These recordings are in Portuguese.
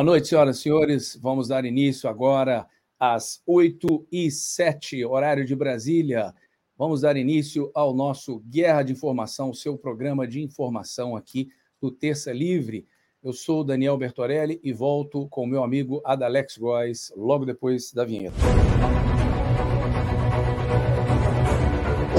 Boa noite, senhoras e senhores. Vamos dar início agora às 8 e 7 horário de Brasília. Vamos dar início ao nosso Guerra de Informação, seu programa de informação aqui do Terça Livre. Eu sou Daniel Bertorelli e volto com meu amigo Adalex Góes logo depois da vinheta.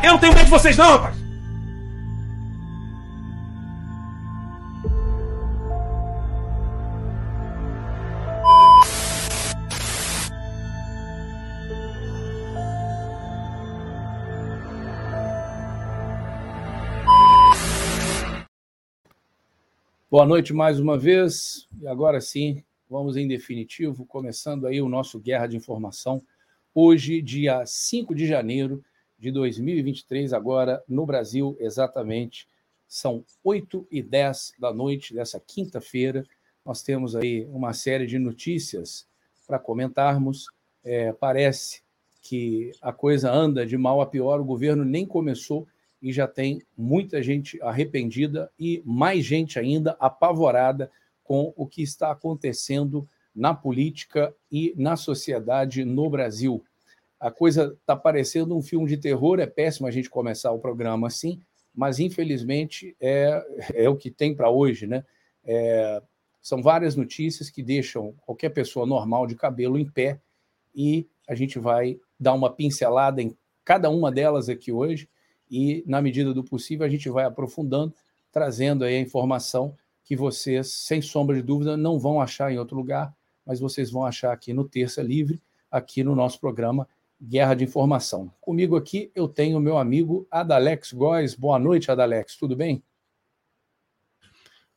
Eu não tenho medo de vocês, não, rapaz! Boa noite mais uma vez. E agora sim, vamos em definitivo, começando aí o nosso Guerra de Informação. Hoje, dia 5 de janeiro de 2023, agora no Brasil, exatamente. São 8 e 10 da noite dessa quinta-feira. Nós temos aí uma série de notícias para comentarmos. É, parece que a coisa anda de mal a pior, o governo nem começou e já tem muita gente arrependida e mais gente ainda apavorada com o que está acontecendo na política e na sociedade no Brasil a coisa está parecendo um filme de terror. É péssimo a gente começar o programa assim, mas infelizmente é, é o que tem para hoje, né? É, são várias notícias que deixam qualquer pessoa normal de cabelo em pé e a gente vai dar uma pincelada em cada uma delas aqui hoje e, na medida do possível, a gente vai aprofundando, trazendo aí a informação que vocês, sem sombra de dúvida, não vão achar em outro lugar, mas vocês vão achar aqui no Terça Livre, aqui no nosso programa Guerra de Informação. Comigo aqui eu tenho meu amigo Adalex Góes. Boa noite, Adalex, tudo bem?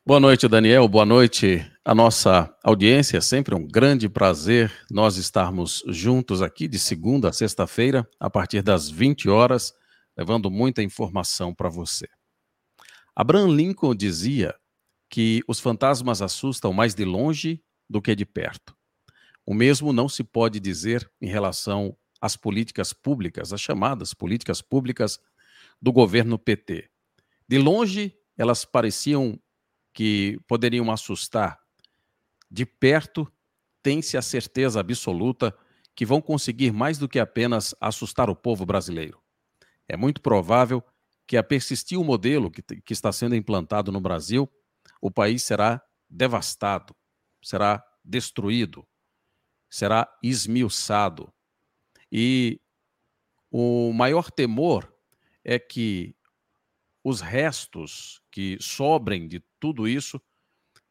Boa noite, Daniel. Boa noite a nossa audiência. É sempre um grande prazer nós estarmos juntos aqui de segunda a sexta-feira, a partir das 20 horas, levando muita informação para você. Abraham Lincoln dizia que os fantasmas assustam mais de longe do que de perto. O mesmo não se pode dizer em relação as políticas públicas, as chamadas políticas públicas do governo PT. De longe, elas pareciam que poderiam assustar. De perto, tem-se a certeza absoluta que vão conseguir mais do que apenas assustar o povo brasileiro. É muito provável que, a persistir o modelo que, que está sendo implantado no Brasil, o país será devastado, será destruído, será esmiuçado. E o maior temor é que os restos que sobrem de tudo isso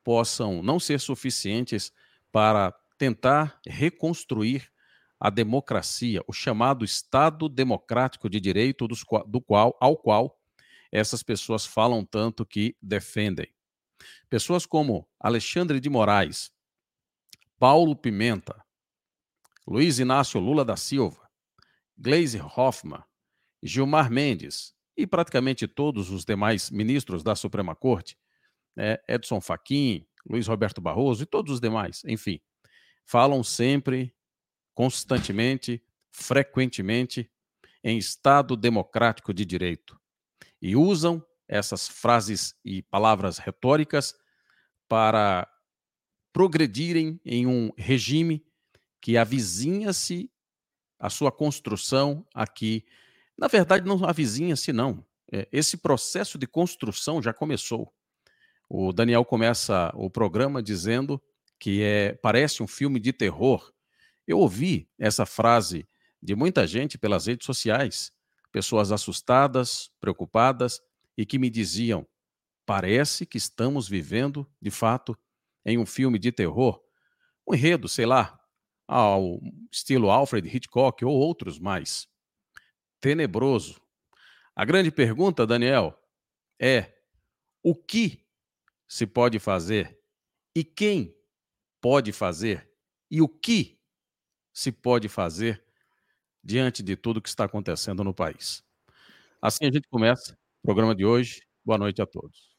possam não ser suficientes para tentar reconstruir a democracia, o chamado Estado Democrático de Direito, do qual, ao qual essas pessoas falam tanto que defendem. Pessoas como Alexandre de Moraes, Paulo Pimenta, Luiz Inácio Lula da Silva, Gleisi Hoffmann, Gilmar Mendes e praticamente todos os demais ministros da Suprema Corte né, Edson Fachin, Luiz Roberto Barroso e todos os demais, enfim, falam sempre, constantemente, frequentemente, em Estado democrático de direito e usam essas frases e palavras retóricas para progredirem em um regime que avizinha-se a sua construção aqui. Na verdade, não avizinha-se, não. É, esse processo de construção já começou. O Daniel começa o programa dizendo que é, parece um filme de terror. Eu ouvi essa frase de muita gente pelas redes sociais, pessoas assustadas, preocupadas e que me diziam: parece que estamos vivendo, de fato, em um filme de terror. Um enredo, sei lá, ao estilo Alfred Hitchcock ou outros mais. Tenebroso. A grande pergunta, Daniel, é: o que se pode fazer e quem pode fazer e o que se pode fazer diante de tudo que está acontecendo no país. Assim a gente começa o programa de hoje. Boa noite a todos.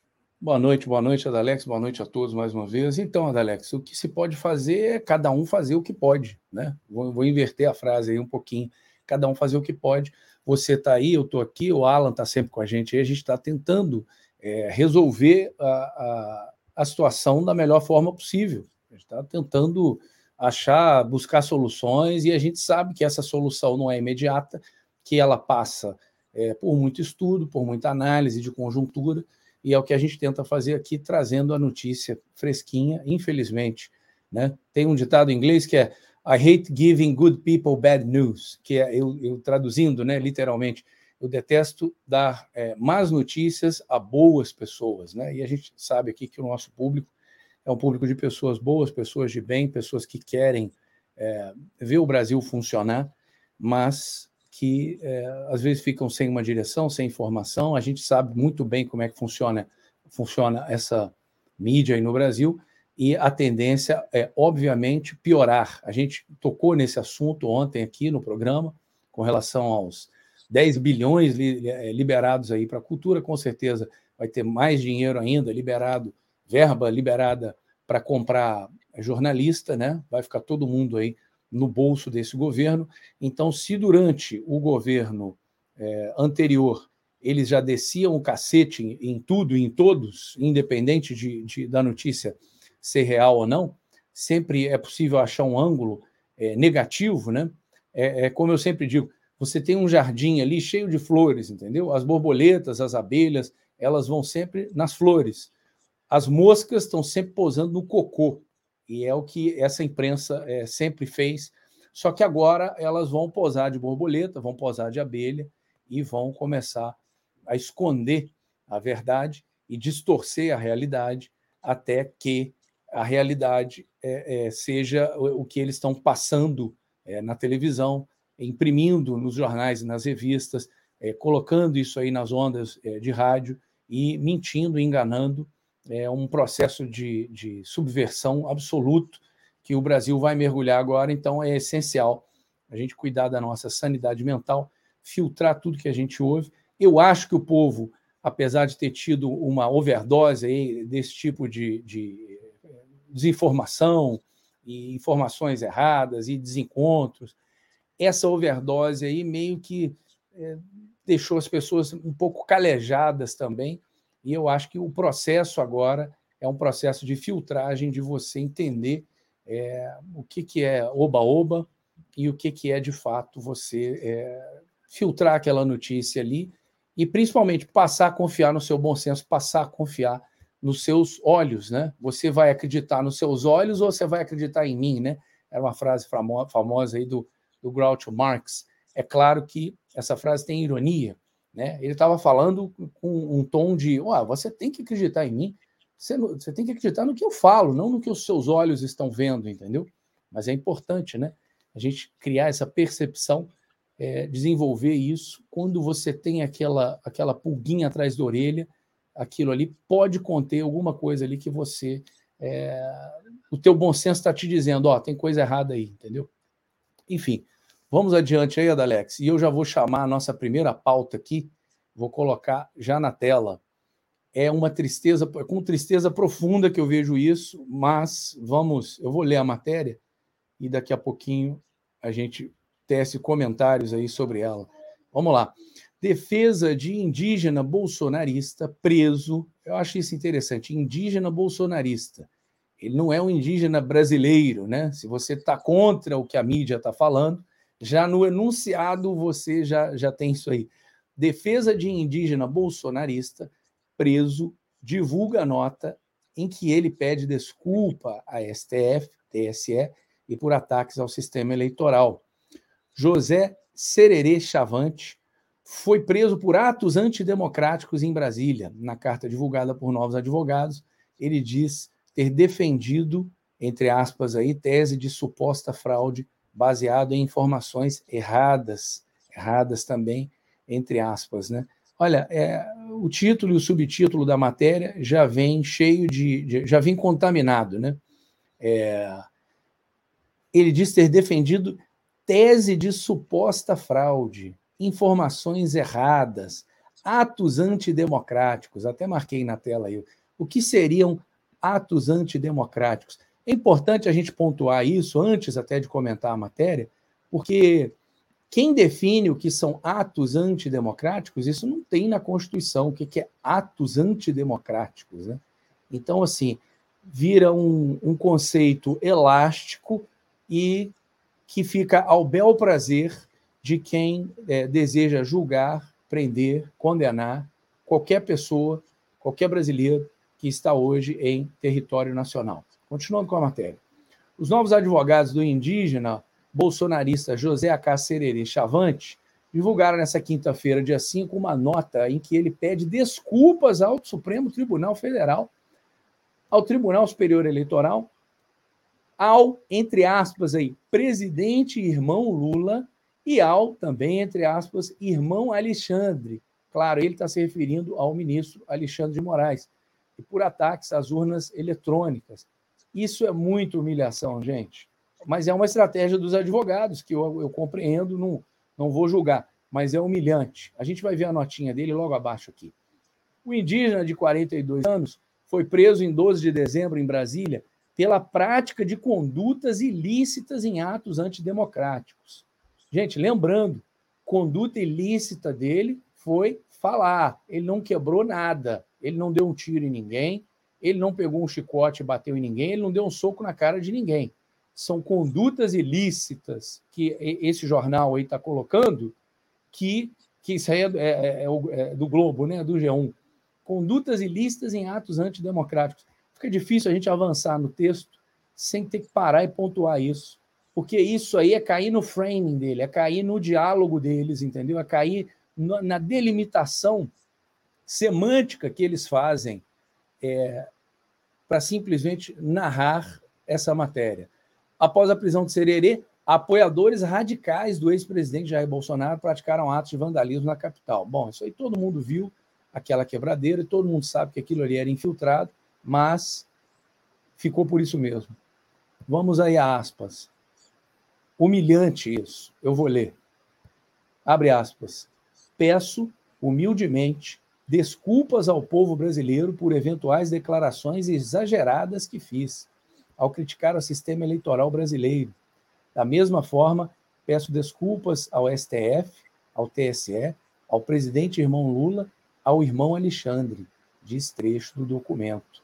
Boa noite, boa noite, Adalex, boa noite a todos mais uma vez. Então, Adalex, o que se pode fazer é cada um fazer o que pode, né? Vou, vou inverter a frase aí um pouquinho. Cada um fazer o que pode. Você está aí, eu estou aqui, o Alan está sempre com a gente aí, a gente está tentando é, resolver a, a, a situação da melhor forma possível. A gente está tentando achar, buscar soluções, e a gente sabe que essa solução não é imediata, que ela passa é, por muito estudo, por muita análise de conjuntura, e é o que a gente tenta fazer aqui, trazendo a notícia fresquinha, infelizmente. Né? Tem um ditado em inglês que é I hate giving good people bad news, que é eu, eu traduzindo né, literalmente, eu detesto dar é, más notícias a boas pessoas. Né? E a gente sabe aqui que o nosso público é um público de pessoas boas, pessoas de bem, pessoas que querem é, ver o Brasil funcionar, mas que é, às vezes ficam sem uma direção, sem informação. A gente sabe muito bem como é que funciona, funciona essa mídia aí no Brasil e a tendência é, obviamente, piorar. A gente tocou nesse assunto ontem aqui no programa, com relação aos 10 bilhões é, liberados aí para a cultura, com certeza vai ter mais dinheiro ainda liberado verba liberada para comprar jornalista, né? Vai ficar todo mundo aí no bolso desse governo. Então, se durante o governo é, anterior eles já desciam o cacete em, em tudo e em todos, independente de, de, da notícia ser real ou não, sempre é possível achar um ângulo é, negativo, né? É, é, como eu sempre digo, você tem um jardim ali cheio de flores, entendeu? As borboletas, as abelhas, elas vão sempre nas flores. As moscas estão sempre posando no cocô, e é o que essa imprensa é, sempre fez. Só que agora elas vão posar de borboleta, vão posar de abelha e vão começar a esconder a verdade e distorcer a realidade até que a realidade é, é, seja o que eles estão passando é, na televisão, imprimindo nos jornais e nas revistas, colocando isso aí nas ondas de rádio e mentindo, enganando é um processo de, de subversão absoluto que o Brasil vai mergulhar agora, então é essencial a gente cuidar da nossa sanidade mental, filtrar tudo que a gente ouve. Eu acho que o povo, apesar de ter tido uma overdose aí desse tipo de, de desinformação e informações erradas e desencontros, essa overdose aí meio que é, deixou as pessoas um pouco calejadas também e eu acho que o processo agora é um processo de filtragem, de você entender é, o que, que é oba-oba e o que, que é, de fato, você é, filtrar aquela notícia ali e, principalmente, passar a confiar no seu bom senso, passar a confiar nos seus olhos, né? Você vai acreditar nos seus olhos ou você vai acreditar em mim, né? Era uma frase famosa aí do, do Groucho Marx. É claro que essa frase tem ironia, né? Ele estava falando com um tom de: oh, você tem que acreditar em mim, você, você tem que acreditar no que eu falo, não no que os seus olhos estão vendo, entendeu? Mas é importante, né? A gente criar essa percepção, é, desenvolver isso. Quando você tem aquela, aquela pulguinha atrás da orelha, aquilo ali pode conter alguma coisa ali que você. É, o teu bom senso está te dizendo: ó, tem coisa errada aí, entendeu? Enfim, Vamos adiante aí, Adalex. E eu já vou chamar a nossa primeira pauta aqui, vou colocar já na tela. É uma tristeza, com tristeza profunda que eu vejo isso, mas vamos, eu vou ler a matéria e daqui a pouquinho a gente tece comentários aí sobre ela. Vamos lá. Defesa de indígena bolsonarista preso. Eu acho isso interessante. Indígena bolsonarista. Ele não é um indígena brasileiro, né? Se você está contra o que a mídia está falando, já no enunciado você já, já tem isso aí. Defesa de indígena bolsonarista preso divulga nota em que ele pede desculpa à STF, TSE e por ataques ao sistema eleitoral. José Sererê Chavante foi preso por atos antidemocráticos em Brasília. Na carta divulgada por novos advogados, ele diz ter defendido, entre aspas, aí, tese de suposta fraude baseado em informações erradas, erradas também, entre aspas, né? Olha, é, o título e o subtítulo da matéria já vem cheio de, de já vem contaminado, né? É, ele diz ter defendido tese de suposta fraude informações erradas, atos antidemocráticos. Até marquei na tela aí. O que seriam atos antidemocráticos? É importante a gente pontuar isso antes até de comentar a matéria, porque quem define o que são atos antidemocráticos, isso não tem na Constituição, o que é atos antidemocráticos. Né? Então, assim, vira um, um conceito elástico e que fica ao bel prazer de quem é, deseja julgar, prender, condenar qualquer pessoa, qualquer brasileiro que está hoje em território nacional. Continuando com a matéria. Os novos advogados do indígena bolsonarista José. Sererê Chavante divulgaram nessa quinta-feira, dia 5, uma nota em que ele pede desculpas ao Supremo Tribunal Federal, ao Tribunal Superior Eleitoral, ao, entre aspas, aí, presidente irmão Lula e ao também, entre aspas, irmão Alexandre. Claro, ele está se referindo ao ministro Alexandre de Moraes, e por ataques às urnas eletrônicas. Isso é muita humilhação, gente. Mas é uma estratégia dos advogados, que eu, eu compreendo, não, não vou julgar, mas é humilhante. A gente vai ver a notinha dele logo abaixo aqui. O indígena de 42 anos foi preso em 12 de dezembro em Brasília pela prática de condutas ilícitas em atos antidemocráticos. Gente, lembrando, conduta ilícita dele foi falar. Ele não quebrou nada. Ele não deu um tiro em ninguém. Ele não pegou um chicote e bateu em ninguém. Ele não deu um soco na cara de ninguém. São condutas ilícitas que esse jornal aí está colocando, que, que isso aí é, é, é, é do Globo, né? do G1. Condutas ilícitas em atos antidemocráticos. Fica difícil a gente avançar no texto sem ter que parar e pontuar isso porque isso aí é cair no framing dele, é cair no diálogo deles, entendeu? É cair na delimitação semântica que eles fazem é, para simplesmente narrar essa matéria. Após a prisão de Sererê, apoiadores radicais do ex-presidente Jair Bolsonaro praticaram atos de vandalismo na capital. Bom, isso aí todo mundo viu, aquela quebradeira, e todo mundo sabe que aquilo ali era infiltrado, mas ficou por isso mesmo. Vamos aí a aspas. Humilhante isso. Eu vou ler. Abre aspas. Peço, humildemente, desculpas ao povo brasileiro por eventuais declarações exageradas que fiz ao criticar o sistema eleitoral brasileiro. Da mesma forma, peço desculpas ao STF, ao TSE, ao presidente irmão Lula, ao irmão Alexandre, diz trecho do documento.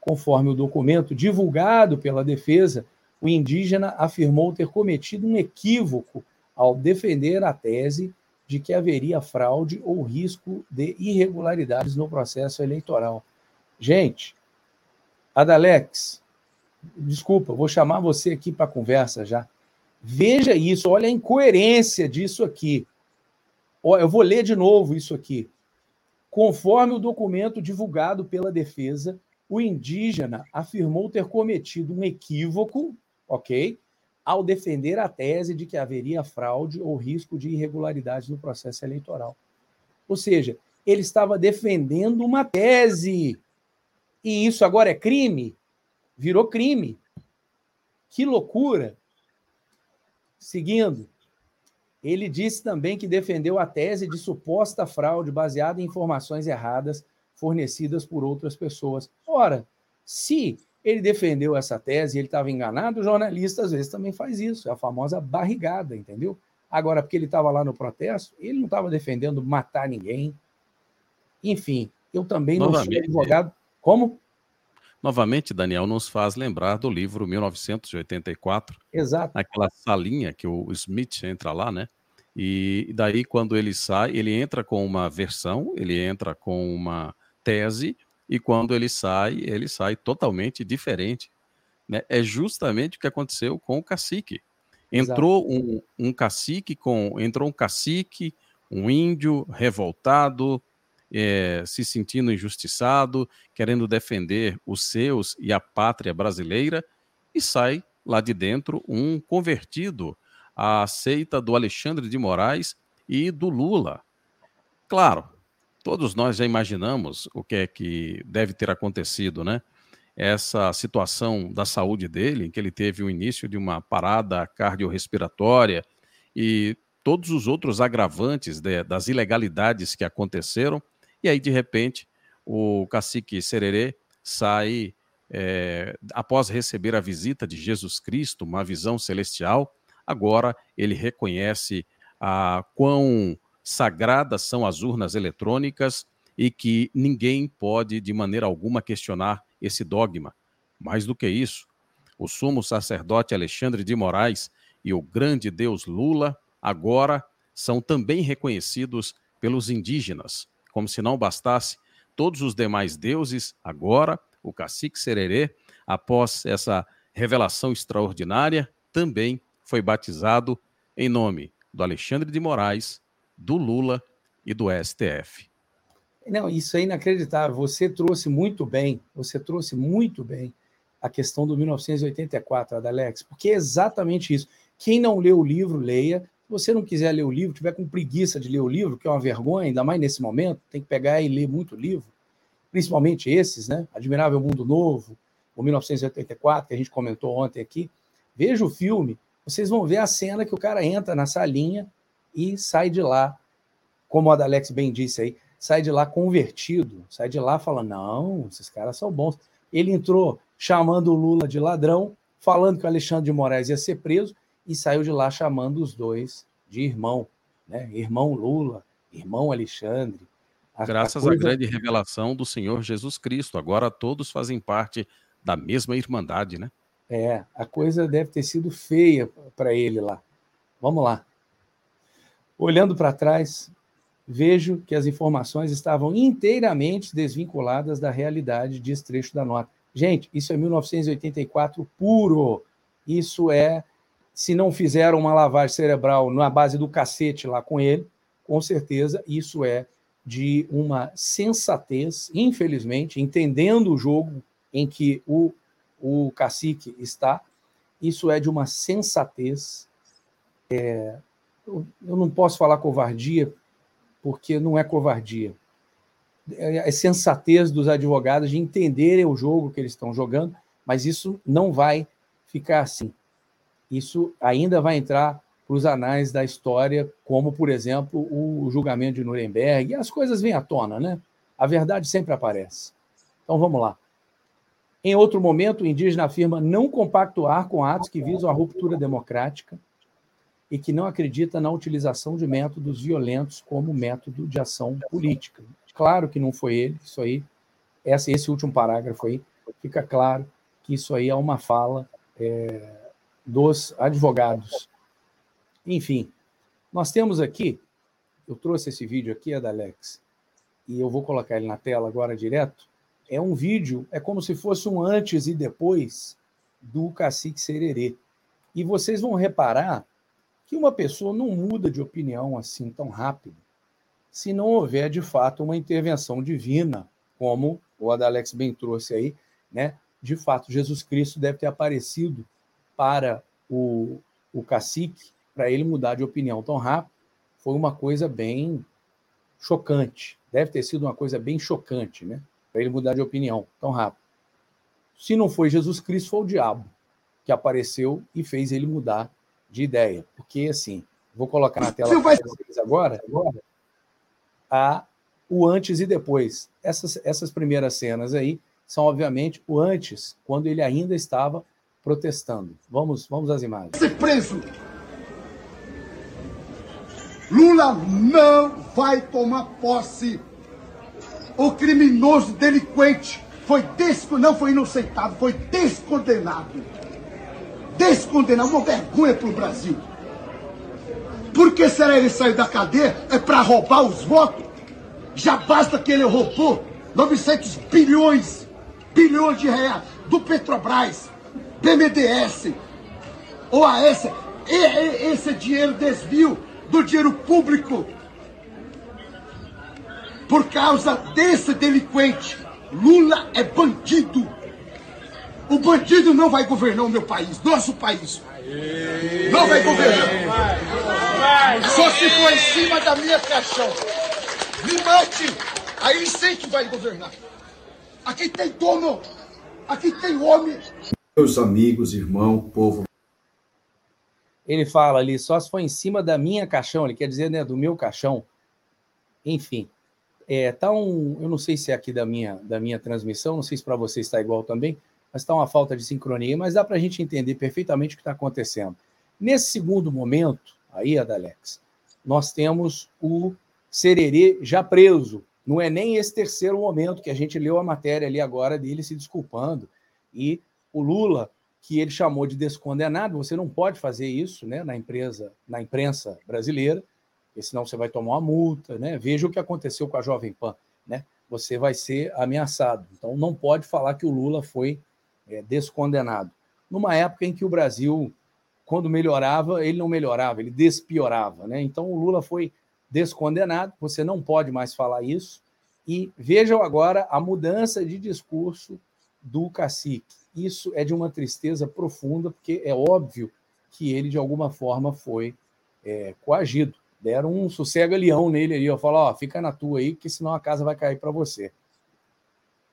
Conforme o documento divulgado pela defesa, o indígena afirmou ter cometido um equívoco ao defender a tese de que haveria fraude ou risco de irregularidades no processo eleitoral. Gente, Adalex, desculpa, vou chamar você aqui para conversa já. Veja isso, olha a incoerência disso aqui. Eu vou ler de novo isso aqui. Conforme o documento divulgado pela defesa, o indígena afirmou ter cometido um equívoco ok? Ao defender a tese de que haveria fraude ou risco de irregularidades no processo eleitoral. Ou seja, ele estava defendendo uma tese. E isso agora é crime? Virou crime. Que loucura! Seguindo, ele disse também que defendeu a tese de suposta fraude baseada em informações erradas fornecidas por outras pessoas. Ora, se ele defendeu essa tese e ele estava enganado, o jornalista às vezes também faz isso, é a famosa barrigada, entendeu? Agora, porque ele estava lá no protesto, ele não estava defendendo matar ninguém. Enfim, eu também não Novamente. sou advogado. Como? Novamente, Daniel nos faz lembrar do livro 1984. Exato. Aquela salinha que o Smith entra lá, né? E daí, quando ele sai, ele entra com uma versão, ele entra com uma tese, e quando ele sai, ele sai totalmente diferente. Né? É justamente o que aconteceu com o cacique. Entrou um, um, cacique com. Entrou um cacique, um índio revoltado, é, se sentindo injustiçado, querendo defender os seus e a pátria brasileira, e sai lá de dentro um convertido à seita do Alexandre de Moraes e do Lula. Claro, todos nós já imaginamos o que é que deve ter acontecido, né? Essa situação da saúde dele, em que ele teve o início de uma parada cardiorrespiratória e todos os outros agravantes de, das ilegalidades que aconteceram, e aí, de repente, o cacique Sererê sai, é, após receber a visita de Jesus Cristo, uma visão celestial, agora ele reconhece a quão sagradas são as urnas eletrônicas e que ninguém pode, de maneira alguma, questionar esse dogma. Mais do que isso, o sumo sacerdote Alexandre de Moraes e o grande Deus Lula agora são também reconhecidos pelos indígenas. Como se não bastasse, todos os demais deuses, agora, o cacique Sererê, após essa revelação extraordinária, também foi batizado em nome do Alexandre de Moraes, do Lula e do STF. Não, isso é inacreditável. Você trouxe muito bem, você trouxe muito bem a questão do 1984, Adalex, porque é exatamente isso. Quem não leu o livro, leia. Se você não quiser ler o livro, tiver com preguiça de ler o livro, que é uma vergonha, ainda mais nesse momento, tem que pegar e ler muito livro, principalmente esses, né? Admirável Mundo Novo, o 1984, que a gente comentou ontem aqui. Veja o filme, vocês vão ver a cena que o cara entra na salinha e sai de lá, como o Adalex bem disse aí, sai de lá convertido, sai de lá falando: não, esses caras são bons. Ele entrou chamando o Lula de ladrão, falando que o Alexandre de Moraes ia ser preso, e saiu de lá chamando os dois de irmão, né? Irmão Lula, irmão Alexandre. A, Graças a coisa... à grande revelação do Senhor Jesus Cristo, agora todos fazem parte da mesma irmandade, né? É, a coisa deve ter sido feia para ele lá. Vamos lá. Olhando para trás, vejo que as informações estavam inteiramente desvinculadas da realidade, de trecho da nota. Gente, isso é 1984 puro. Isso é, se não fizeram uma lavagem cerebral na base do cacete lá com ele, com certeza isso é de uma sensatez, infelizmente, entendendo o jogo em que o, o cacique está, isso é de uma sensatez é, eu não posso falar covardia, porque não é covardia. É, é sensatez dos advogados de entenderem o jogo que eles estão jogando, mas isso não vai ficar assim. Isso ainda vai entrar para os anais da história, como, por exemplo, o julgamento de Nuremberg, e as coisas vêm à tona, né? A verdade sempre aparece. Então vamos lá. Em outro momento, o indígena afirma não compactuar com atos que visam a ruptura democrática, e que não acredita na utilização de métodos violentos como método de ação política. Claro que não foi ele, isso aí, esse, último parágrafo aí, fica claro que isso aí é uma fala é, dos advogados. Enfim, nós temos aqui, eu trouxe esse vídeo aqui, é da Alex, e eu vou colocar ele na tela agora direto. É um vídeo, é como se fosse um antes e depois do Cacique Sererê. E vocês vão reparar que uma pessoa não muda de opinião assim tão rápido se não houver de fato uma intervenção divina, como o Adalex bem trouxe aí, né? De fato, Jesus Cristo deve ter aparecido para o, o cacique para ele mudar de opinião tão rápido. Foi uma coisa bem chocante. Deve ter sido uma coisa bem chocante, né? Para ele mudar de opinião tão rápido. Se não foi Jesus Cristo, foi o diabo que apareceu e fez ele mudar de ideia. Porque, assim, vou colocar na tela para vocês agora, agora a o antes e depois. Essas, essas primeiras cenas aí são, obviamente, o antes, quando ele ainda estava protestando. Vamos, vamos às imagens. Ser preso. Lula não vai tomar posse. O criminoso delinquente foi desco, não foi inocentado, foi descondenado. Descondenado, uma vergonha para o Brasil. Por que será ele sair da cadeia? É para roubar os votos? Já basta que ele roubou 900 bilhões, bilhões de reais do Petrobras, BNDES, OAS. E, e, esse dinheiro desvio do dinheiro público por causa desse delinquente. Lula é bandido. O bandido não vai governar o meu país, nosso país. Não vai governar. Só se for em cima da minha caixão. Me mate! Aí sei que vai governar. Aqui tem dono, aqui tem homem. Meus amigos, irmão, povo. Ele fala ali, só se for em cima da minha caixão, ele quer dizer, né, do meu caixão. Enfim, é, tá um, eu não sei se é aqui da minha, da minha transmissão, não sei se para você está igual também, mas está uma falta de sincronia, mas dá para a gente entender perfeitamente o que está acontecendo. Nesse segundo momento, aí, Adalex, nós temos o Sererê já preso. Não é nem esse terceiro momento que a gente leu a matéria ali agora dele se desculpando. E o Lula, que ele chamou de descondenado, você não pode fazer isso né, na empresa, na imprensa brasileira, porque senão você vai tomar uma multa. Né? Veja o que aconteceu com a Jovem Pan. Né? Você vai ser ameaçado. Então não pode falar que o Lula foi é, descondenado. Numa época em que o Brasil, quando melhorava, ele não melhorava, ele despiorava. Né? Então o Lula foi descondenado, você não pode mais falar isso. E vejam agora a mudança de discurso do cacique. Isso é de uma tristeza profunda, porque é óbvio que ele, de alguma forma, foi é, coagido. Deram um sossega-leão nele ali, ó, falou, ó, fica na tua aí, que senão a casa vai cair para você.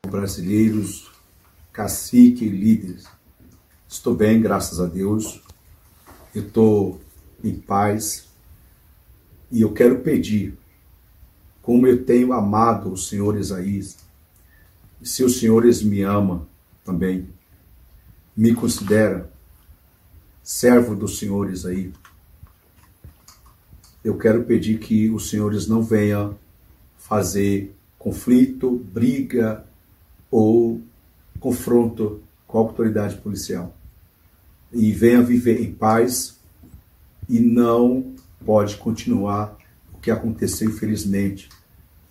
Brasileiros, cacique e líderes, estou bem, graças a Deus. Eu estou em paz, e eu quero pedir, como eu tenho amado o Senhor Isaías, e se o Senhor me ama também, me considera servo dos senhores aí, eu quero pedir que os senhores não venham fazer conflito, briga ou confronto com a autoridade policial. E venha viver em paz e não pode continuar o que aconteceu, infelizmente,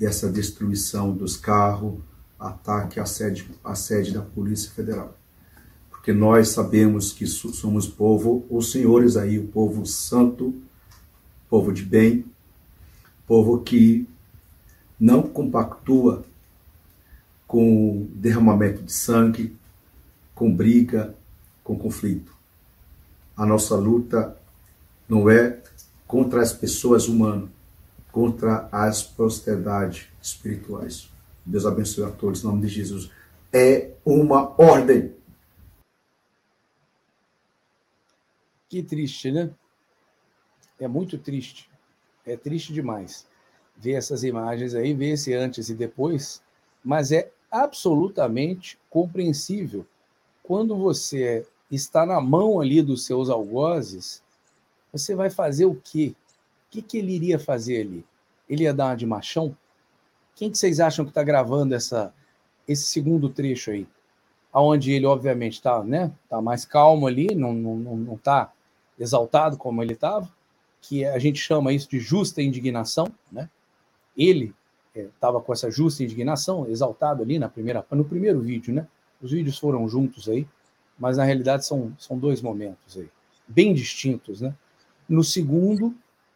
essa destruição dos carros, ataque à sede, à sede da Polícia Federal. Porque nós sabemos que somos povo, os senhores aí, o povo santo, povo de bem, povo que não compactua com derramamento de sangue, com briga, com conflito. A nossa luta não é contra as pessoas humanas, contra as posteridades espirituais. Deus abençoe a todos, em nome de Jesus. É uma ordem. Que triste, né? É muito triste. É triste demais ver essas imagens aí, ver esse antes e depois, mas é absolutamente compreensível. Quando você está na mão ali dos seus algozes, você vai fazer o quê? O que, que ele iria fazer ali? Ele ia dar uma de machão? Quem que vocês acham que está gravando essa, esse segundo trecho aí? Onde ele, obviamente, está né, tá mais calmo ali, não está não, não tá exaltado como ele estava, que a gente chama isso de justa indignação. Né? Ele estava é, com essa justa indignação, exaltado ali na primeira, no primeiro vídeo. Né? Os vídeos foram juntos aí, mas na realidade são, são dois momentos aí, bem distintos. Né? No segundo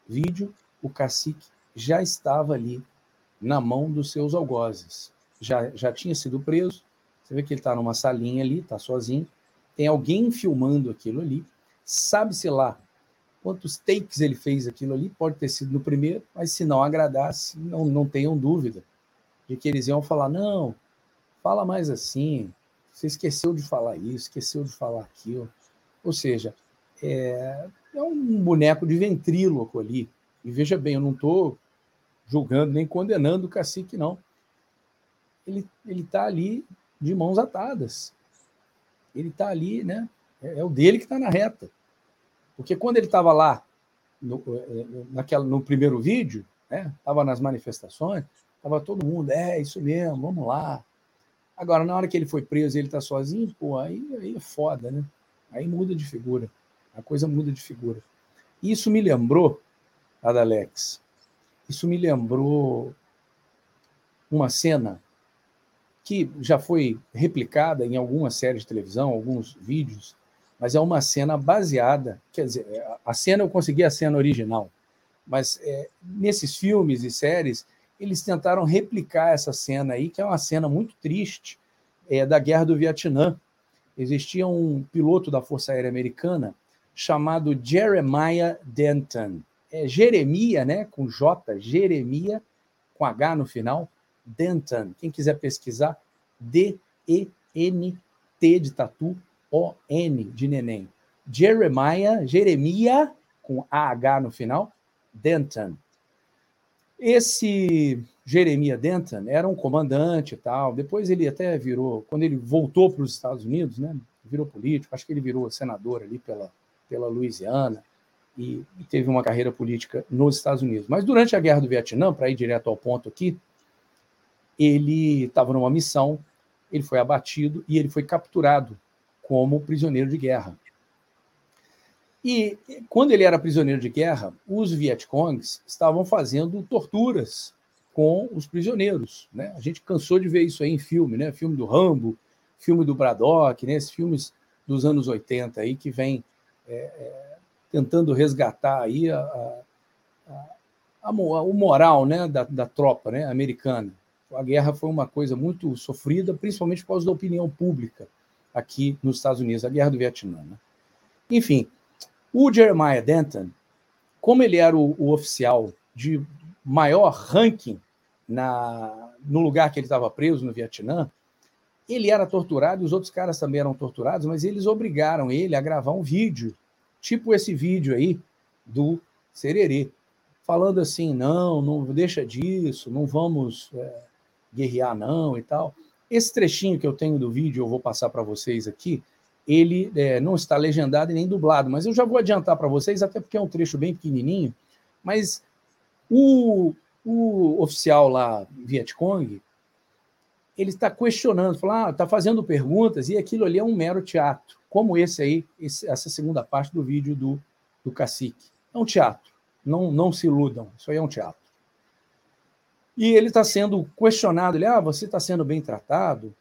vídeo, o cacique já estava ali na mão dos seus algozes. Já, já tinha sido preso. Você vê que ele está numa salinha ali, está sozinho. Tem alguém filmando aquilo ali. Sabe-se lá quantos takes ele fez aquilo ali. Pode ter sido no primeiro, mas se não agradasse, não, não tenham dúvida de que eles iam falar: não, fala mais assim. Você esqueceu de falar isso, esqueceu de falar aquilo. Ou seja, é, é um boneco de ventríloco ali. E veja bem, eu não estou julgando nem condenando o cacique, não. Ele está ali de mãos atadas. Ele está ali, né? É, é, o dele que está na reta. Porque quando ele estava lá, no, é, naquela, no primeiro vídeo, estava né? nas manifestações, estava todo mundo, é isso mesmo, vamos lá. Agora, na hora que ele foi preso e ele está sozinho, pô, aí, aí é foda, né? Aí muda de figura. A coisa muda de figura. Isso me lembrou, Adalex, isso me lembrou uma cena que já foi replicada em algumas séries de televisão, alguns vídeos, mas é uma cena baseada, quer dizer, a cena eu consegui a cena original, mas é, nesses filmes e séries eles tentaram replicar essa cena aí, que é uma cena muito triste, é, da Guerra do Vietnã. Existia um piloto da Força Aérea Americana chamado Jeremiah Denton. É Jeremia, né, com J, Jeremia, com H no final, Denton. Quem quiser pesquisar, D-E-N-T de tatu, O-N de neném. Jeremiah, Jeremia, com A-H no final, Denton. Esse Jeremiah Denton era um comandante e tal. Depois ele até virou, quando ele voltou para os Estados Unidos, né, virou político. Acho que ele virou senador ali pela, pela Louisiana e, e teve uma carreira política nos Estados Unidos. Mas durante a Guerra do Vietnã, para ir direto ao ponto aqui, ele estava numa missão, ele foi abatido e ele foi capturado como prisioneiro de guerra. E quando ele era prisioneiro de guerra, os Vietcongs estavam fazendo torturas com os prisioneiros. Né? A gente cansou de ver isso aí em filme, né? Filme do Rambo, filme do Braddock, né? esses filmes dos anos 80 aí que vem é, é, tentando resgatar aí a, a, a, o moral né? da, da tropa né? americana. A guerra foi uma coisa muito sofrida, principalmente por causa da opinião pública aqui nos Estados Unidos, a guerra do Vietnã. Né? Enfim, o Jeremiah Denton, como ele era o, o oficial de maior ranking na, no lugar que ele estava preso no Vietnã, ele era torturado e os outros caras também eram torturados, mas eles obrigaram ele a gravar um vídeo, tipo esse vídeo aí do Sererê, falando assim: não, não deixa disso, não vamos é, guerrear, não e tal. Esse trechinho que eu tenho do vídeo, eu vou passar para vocês aqui, ele é, não está legendado e nem dublado, mas eu já vou adiantar para vocês, até porque é um trecho bem pequenininho, mas o, o oficial lá, Vietcong, ele está questionando, falando, ah, está fazendo perguntas, e aquilo ali é um mero teatro, como esse aí, esse, essa segunda parte do vídeo do, do cacique. É um teatro, não, não se iludam, isso aí é um teatro. E ele está sendo questionado, ele, ah, você está sendo bem tratado?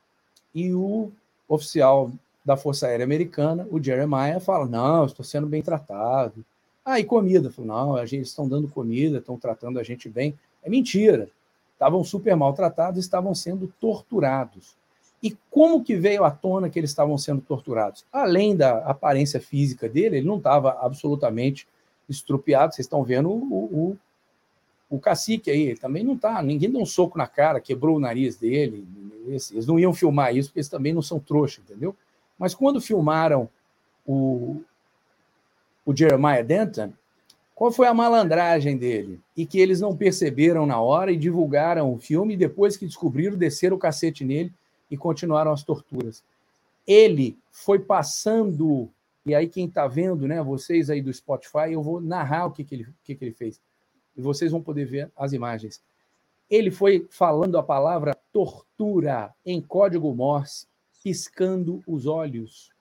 E o oficial da Força Aérea Americana, o Jeremiah fala: Não, estou sendo bem tratado. Ah, e comida? Falo, não, eles estão dando comida, estão tratando a gente bem. É mentira. Estavam super maltratados, estavam sendo torturados. E como que veio à tona que eles estavam sendo torturados? Além da aparência física dele, ele não estava absolutamente estrupiado. Vocês estão vendo o, o, o cacique aí, ele também não está. Ninguém deu um soco na cara, quebrou o nariz dele. Eles não iam filmar isso, porque eles também não são trouxa, entendeu? Mas quando filmaram o, o Jeremiah Denton, qual foi a malandragem dele? E que eles não perceberam na hora e divulgaram o filme, e depois que descobriram, desceram o cacete nele e continuaram as torturas. Ele foi passando, e aí quem está vendo, né, vocês aí do Spotify, eu vou narrar o que, que, ele, o que, que ele fez. E vocês vão poder ver as imagens. Ele foi falando a palavra tortura em código Morse piscando os olhos.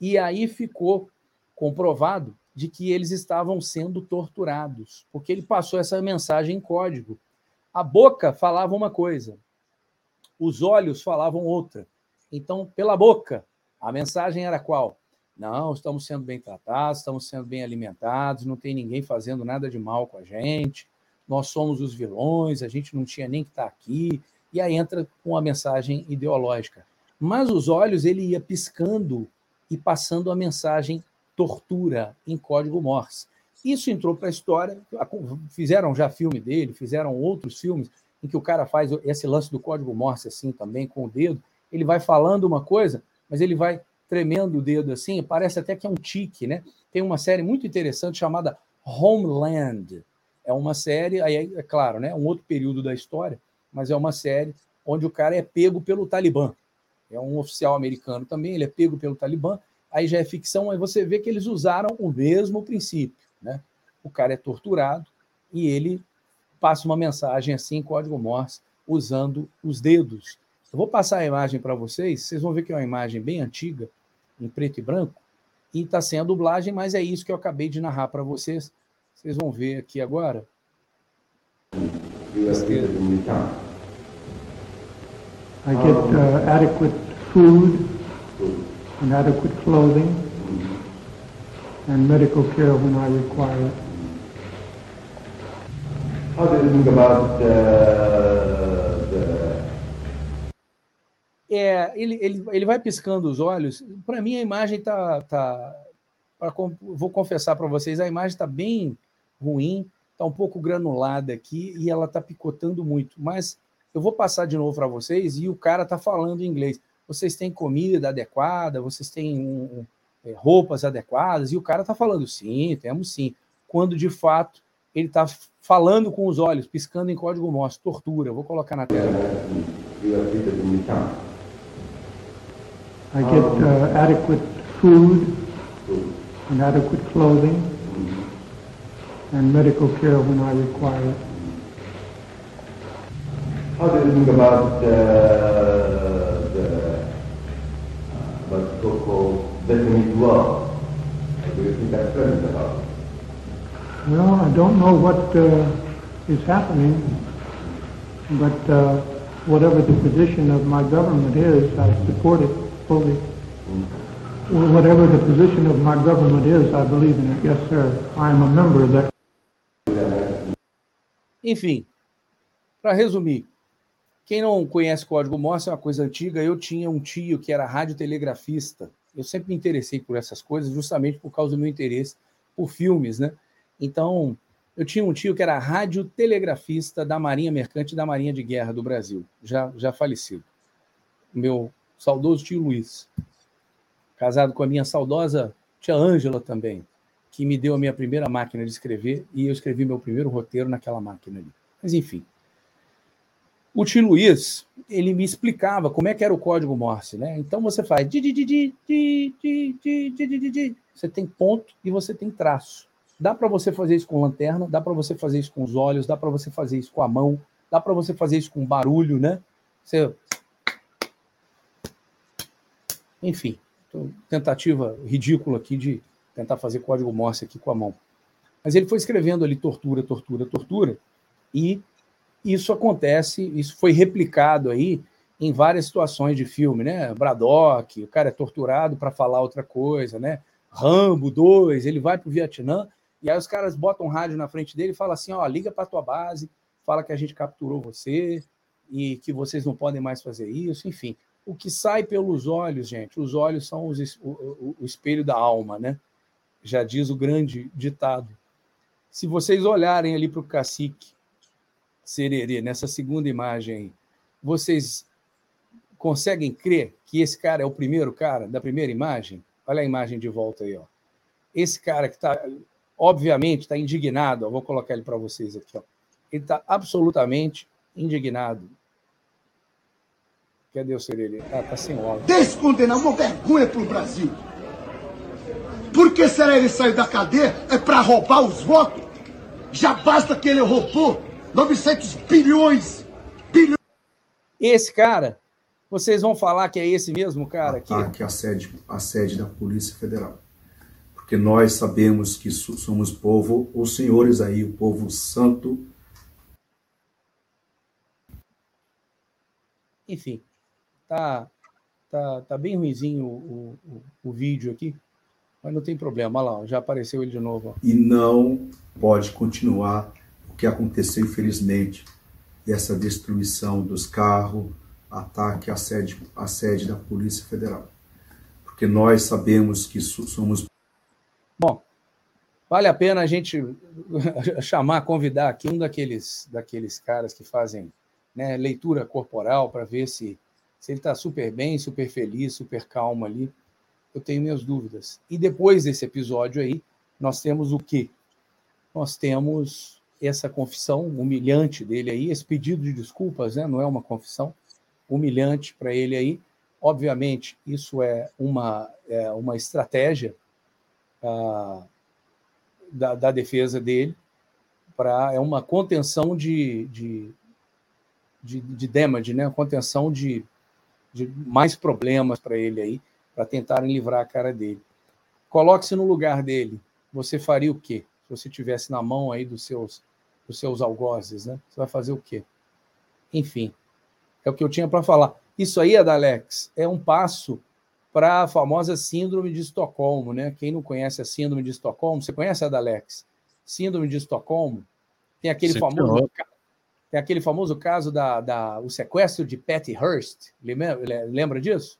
E aí ficou comprovado de que eles estavam sendo torturados, porque ele passou essa mensagem em código. A boca falava uma coisa, os olhos falavam outra. Então, pela boca, a mensagem era qual? Não, estamos sendo bem tratados, estamos sendo bem alimentados, não tem ninguém fazendo nada de mal com a gente, nós somos os vilões, a gente não tinha nem que estar aqui. E aí entra com a mensagem ideológica. Mas os olhos ele ia piscando e passando a mensagem tortura em código Morse. Isso entrou para a história, fizeram já filme dele, fizeram outros filmes em que o cara faz esse lance do código Morse assim também com o dedo, ele vai falando uma coisa, mas ele vai tremendo o dedo assim, parece até que é um tique, né? Tem uma série muito interessante chamada Homeland. É uma série, aí é claro, né? Um outro período da história, mas é uma série onde o cara é pego pelo Talibã. É um oficial americano também, ele é pego pelo Talibã. Aí já é ficção, aí você vê que eles usaram o mesmo princípio, né? O cara é torturado e ele passa uma mensagem assim código Morse usando os dedos. Eu vou passar a imagem para vocês, vocês vão ver que é uma imagem bem antiga, em preto e branco, e está sem a dublagem, mas é isso que eu acabei de narrar para vocês. Vocês vão ver aqui agora. I get uh, adequate food and adequate clothing and medical care when I require it. How do you think about uh, the é, ele, ele, ele vai piscando os olhos. Para mim, a imagem tá. tá pra, vou confessar para vocês, a imagem está bem ruim, está um pouco granulada aqui e ela está picotando muito. Mas eu vou passar de novo para vocês e o cara está falando inglês. Vocês têm comida adequada, vocês têm um, é, roupas adequadas, e o cara está falando sim, temos sim. Quando de fato ele está falando com os olhos, piscando em código Morse, tortura. Vou colocar na tela. I get uh, adequate food and adequate clothing and medical care when I require it. How do you think about uh, the uh, what's called definite law? Do you think that's about? Well, I don't know what uh, is happening, but uh, whatever the position of my government is, I support it fully. Whatever the position of my government is, I believe in it. Yes, sir. I am a member of that. Enfim, para resumir, quem não conhece código Morse é uma coisa antiga. Eu tinha um tio que era radiotelegrafista. Eu sempre me interessei por essas coisas, justamente por causa do meu interesse por filmes, né? Então, eu tinha um tio que era radiotelegrafista da Marinha Mercante e da Marinha de Guerra do Brasil, já, já falecido. Meu saudoso tio Luiz, casado com a minha saudosa tia Ângela também, que me deu a minha primeira máquina de escrever e eu escrevi meu primeiro roteiro naquela máquina ali. Mas enfim. O tio Luiz, ele me explicava como é que era o código Morse, né? Então você faz você tem ponto e você tem traço. Dá para você fazer isso com lanterna, dá para você fazer isso com os olhos, dá para você fazer isso com a mão, dá para você fazer isso com barulho, né? Você Enfim, tentativa ridícula aqui de tentar fazer código Morse aqui com a mão. Mas ele foi escrevendo ali tortura, tortura, tortura, e isso acontece, isso foi replicado aí em várias situações de filme, né? Braddock, o cara é torturado para falar outra coisa, né? Rambo 2, ele vai para o Vietnã, e aí os caras botam um rádio na frente dele e falam assim: ó, liga para tua base, fala que a gente capturou você e que vocês não podem mais fazer isso, enfim o que sai pelos olhos, gente, os olhos são os, o, o, espelho da alma, né? Já diz o grande ditado. Se vocês olharem ali para o cacique Sererê, nessa segunda imagem, vocês conseguem crer que esse cara é o primeiro cara da primeira imagem? Olha a imagem de volta aí, ó. Esse cara que está, obviamente, está indignado, vou colocar ele para vocês aqui, ó. Ele está absolutamente indignado Cadê o Serelli? Ah, tá sem óculos. Descondenar uma vergonha pro Brasil. Por que será ele saiu da cadeia? É para roubar os votos? Já basta que ele roubou 900 bilhões. bilhões. Esse cara, vocês vão falar que é esse mesmo cara aqui? Ataque a sede, a sede da Polícia Federal. Porque nós sabemos que somos povo, os senhores aí, o povo santo. Enfim, Tá, tá, tá bem ruizinho o, o, o vídeo aqui, mas não tem problema. Olha lá, já apareceu ele de novo. Ó. E não pode continuar o que aconteceu, infelizmente, dessa destruição dos carros, ataque à sede, à sede da Polícia Federal. Porque nós sabemos que somos. Bom, vale a pena a gente chamar, convidar aqui um daqueles, daqueles caras que fazem né, leitura corporal para ver se se ele está super bem, super feliz, super calmo ali, eu tenho minhas dúvidas. E depois desse episódio aí, nós temos o quê? Nós temos essa confissão humilhante dele aí, esse pedido de desculpas, né? não é uma confissão humilhante para ele aí. Obviamente, isso é uma, é uma estratégia ah, da, da, defesa dele, para é uma contenção de, de, de, de damage, né? contenção de, de mais problemas para ele aí, para tentarem livrar a cara dele. Coloque-se no lugar dele. Você faria o quê? Se você tivesse na mão aí dos seus dos seus algozes, né? Você vai fazer o quê? Enfim, é o que eu tinha para falar. Isso aí, Adalex, é um passo para a famosa síndrome de Estocolmo, né? Quem não conhece a síndrome de Estocolmo, você conhece, Adalex? Síndrome de Estocolmo tem aquele Sim, famoso tem aquele famoso caso da, da o sequestro de Patty Hearst. Lembra, lembra disso?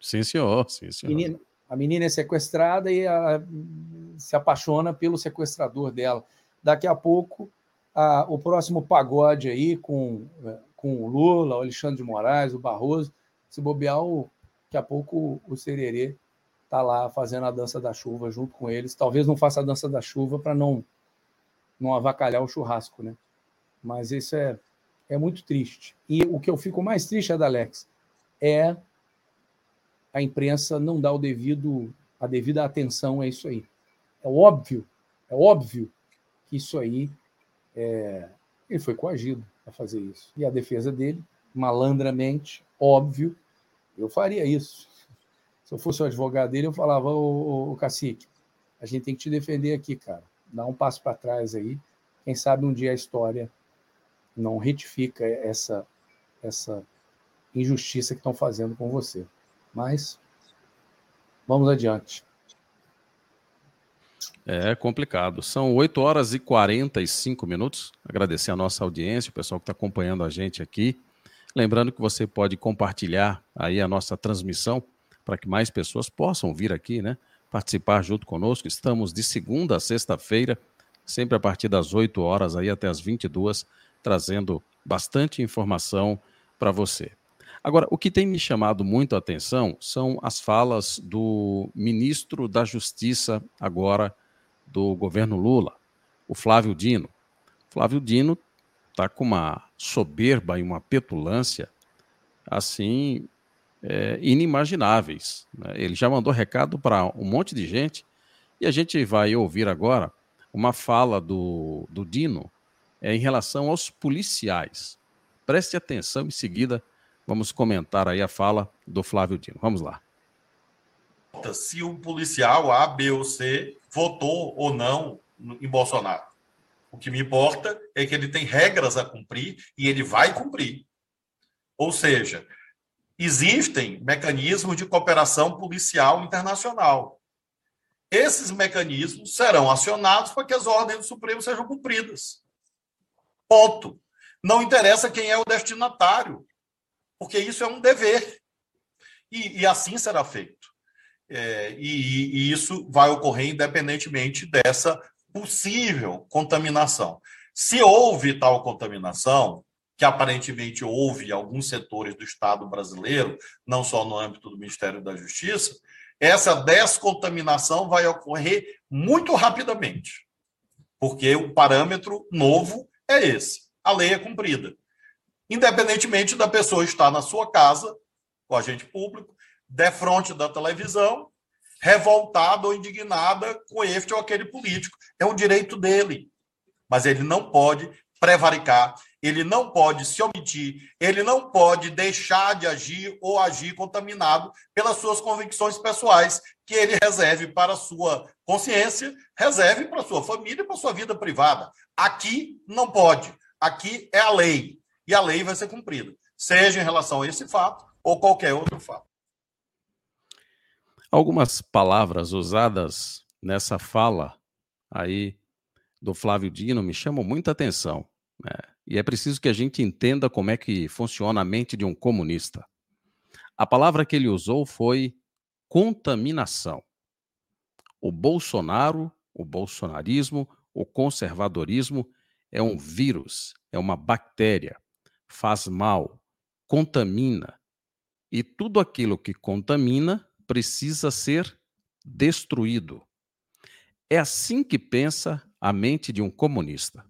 Sim, senhor. Sim, senhor. Menina, a menina é sequestrada e a, se apaixona pelo sequestrador dela. Daqui a pouco, a, o próximo pagode aí com, com o Lula, o Alexandre de Moraes, o Barroso, se bobear, o, daqui a pouco o Sererê está lá fazendo a dança da chuva junto com eles. Talvez não faça a dança da chuva para não, não avacalhar o churrasco, né? Mas isso é, é muito triste. E o que eu fico mais triste, Adalex, é a imprensa não dar o devido, a devida atenção a isso aí. É óbvio, é óbvio que isso aí é, ele foi coagido a fazer isso. E a defesa dele, malandramente, óbvio, eu faria isso. Se eu fosse o advogado dele, eu falava, ô, ô, cacique, a gente tem que te defender aqui, cara. Dá um passo para trás aí. Quem sabe um dia a história não retifica essa, essa injustiça que estão fazendo com você. Mas vamos adiante. É complicado. São 8 horas e 45 minutos. Agradecer a nossa audiência, o pessoal que está acompanhando a gente aqui. Lembrando que você pode compartilhar aí a nossa transmissão para que mais pessoas possam vir aqui, né? Participar junto conosco. Estamos de segunda a sexta-feira, sempre a partir das 8 horas aí até as 22, trazendo bastante informação para você. Agora, o que tem me chamado muito a atenção são as falas do ministro da Justiça agora do governo Lula, o Flávio Dino. Flávio Dino está com uma soberba e uma petulância assim é, inimagináveis. Né? Ele já mandou recado para um monte de gente e a gente vai ouvir agora uma fala do, do Dino é, em relação aos policiais. Preste atenção, em seguida vamos comentar aí a fala do Flávio Dino. Vamos lá se o policial A, B ou C votou ou não em Bolsonaro. O que me importa é que ele tem regras a cumprir e ele vai cumprir. Ou seja, existem mecanismos de cooperação policial internacional. Esses mecanismos serão acionados para que as ordens do Supremo sejam cumpridas. Ponto. Não interessa quem é o destinatário, porque isso é um dever. E, e assim será feito. É, e, e isso vai ocorrer independentemente dessa possível contaminação. Se houve tal contaminação, que aparentemente houve em alguns setores do Estado brasileiro, não só no âmbito do Ministério da Justiça, essa descontaminação vai ocorrer muito rapidamente, porque o parâmetro novo é esse: a lei é cumprida. Independentemente da pessoa estar na sua casa, com agente público, defronte da televisão, revoltada ou indignada com este ou aquele político. É um direito dele. Mas ele não pode prevaricar, ele não pode se omitir, ele não pode deixar de agir ou agir contaminado pelas suas convicções pessoais, que ele reserve para a sua consciência, reserve para a sua família e para a sua vida privada. Aqui não pode. Aqui é a lei. E a lei vai ser cumprida, seja em relação a esse fato ou qualquer outro fato. Algumas palavras usadas nessa fala aí do Flávio Dino me chamam muita atenção. Né? E é preciso que a gente entenda como é que funciona a mente de um comunista. A palavra que ele usou foi contaminação. O Bolsonaro, o bolsonarismo, o conservadorismo é um vírus, é uma bactéria, faz mal, contamina. E tudo aquilo que contamina precisa ser destruído. É assim que pensa a mente de um comunista.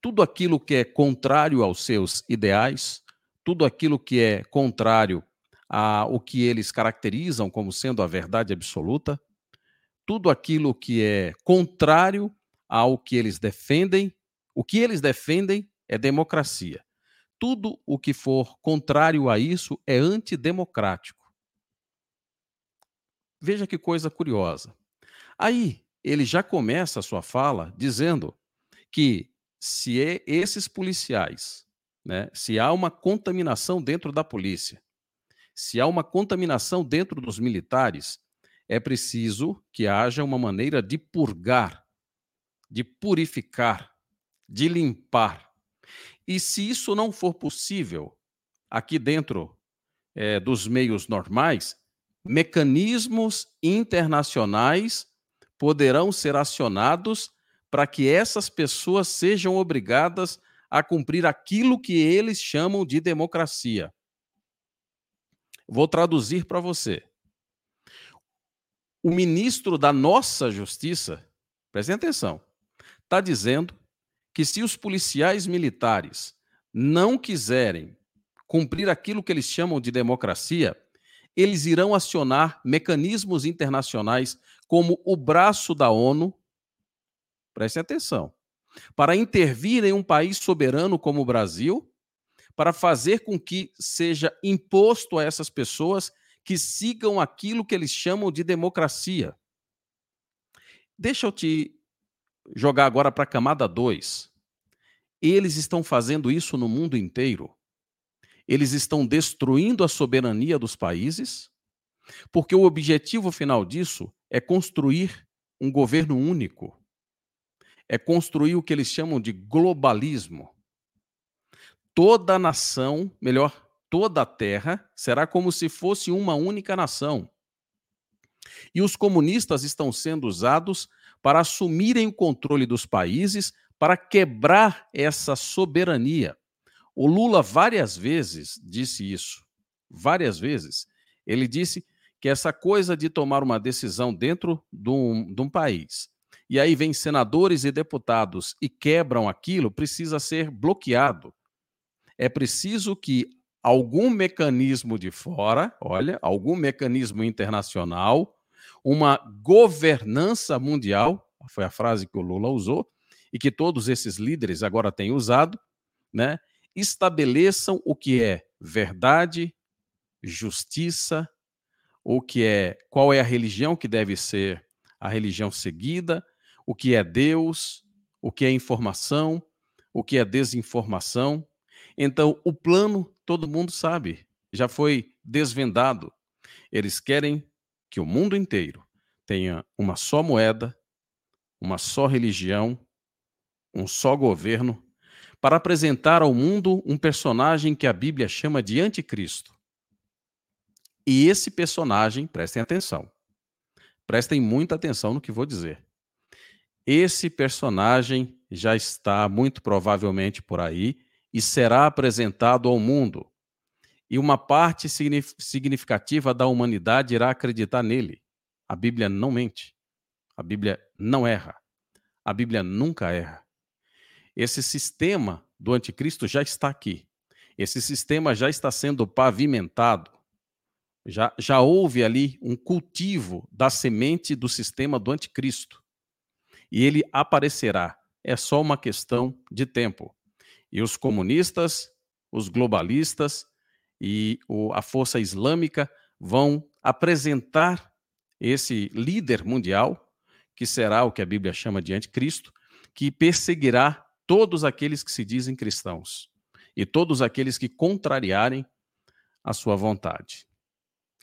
tudo aquilo que é contrário aos seus ideais, tudo aquilo que é contrário ao que eles caracterizam como sendo a verdade absoluta, tudo aquilo que é contrário ao que eles defendem, o que eles defendem é democracia. Tudo o que for contrário a isso é antidemocrático. Veja que coisa curiosa. Aí ele já começa a sua fala dizendo que se é esses policiais, né, se há uma contaminação dentro da polícia, se há uma contaminação dentro dos militares, é preciso que haja uma maneira de purgar, de purificar, de limpar. E se isso não for possível aqui dentro é, dos meios normais, mecanismos internacionais poderão ser acionados para que essas pessoas sejam obrigadas a cumprir aquilo que eles chamam de democracia. Vou traduzir para você. O ministro da nossa justiça, prestem atenção, está dizendo que se os policiais militares não quiserem cumprir aquilo que eles chamam de democracia, eles irão acionar mecanismos internacionais como o braço da ONU, prestem atenção, para intervir em um país soberano como o Brasil, para fazer com que seja imposto a essas pessoas que sigam aquilo que eles chamam de democracia. Deixa eu te jogar agora para a camada 2. Eles estão fazendo isso no mundo inteiro. Eles estão destruindo a soberania dos países, porque o objetivo final disso é construir um governo único é construir o que eles chamam de globalismo. Toda nação, melhor, toda a terra será como se fosse uma única nação. E os comunistas estão sendo usados para assumirem o controle dos países, para quebrar essa soberania. O Lula várias vezes disse isso. Várias vezes. Ele disse que essa coisa de tomar uma decisão dentro de um, de um país e aí vem senadores e deputados e quebram aquilo, precisa ser bloqueado. É preciso que algum mecanismo de fora, olha, algum mecanismo internacional, uma governança mundial, foi a frase que o Lula usou, e que todos esses líderes agora têm usado, né? Estabeleçam o que é verdade, justiça, o que é qual é a religião que deve ser a religião seguida, o que é Deus, o que é informação, o que é desinformação. Então, o plano todo mundo sabe, já foi desvendado. Eles querem que o mundo inteiro tenha uma só moeda, uma só religião, um só governo, para apresentar ao mundo um personagem que a Bíblia chama de anticristo. E esse personagem, prestem atenção, prestem muita atenção no que vou dizer. Esse personagem já está muito provavelmente por aí e será apresentado ao mundo. E uma parte significativa da humanidade irá acreditar nele. A Bíblia não mente. A Bíblia não erra. A Bíblia nunca erra. Esse sistema do anticristo já está aqui. Esse sistema já está sendo pavimentado. Já, já houve ali um cultivo da semente do sistema do anticristo e ele aparecerá. É só uma questão de tempo. E os comunistas, os globalistas e o, a força islâmica vão apresentar esse líder mundial, que será o que a Bíblia chama de anticristo, que perseguirá todos aqueles que se dizem cristãos e todos aqueles que contrariarem a sua vontade.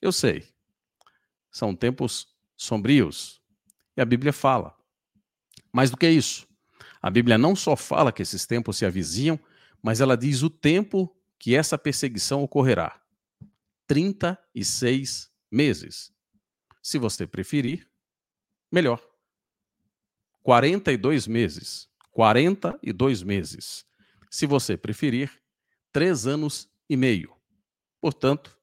Eu sei, são tempos sombrios, e a Bíblia fala. Mais do que isso, a Bíblia não só fala que esses tempos se avizinham, mas ela diz o tempo que essa perseguição ocorrerá: 36 meses. Se você preferir, melhor. 42 meses. 42 meses. Se você preferir, três anos e meio. Portanto,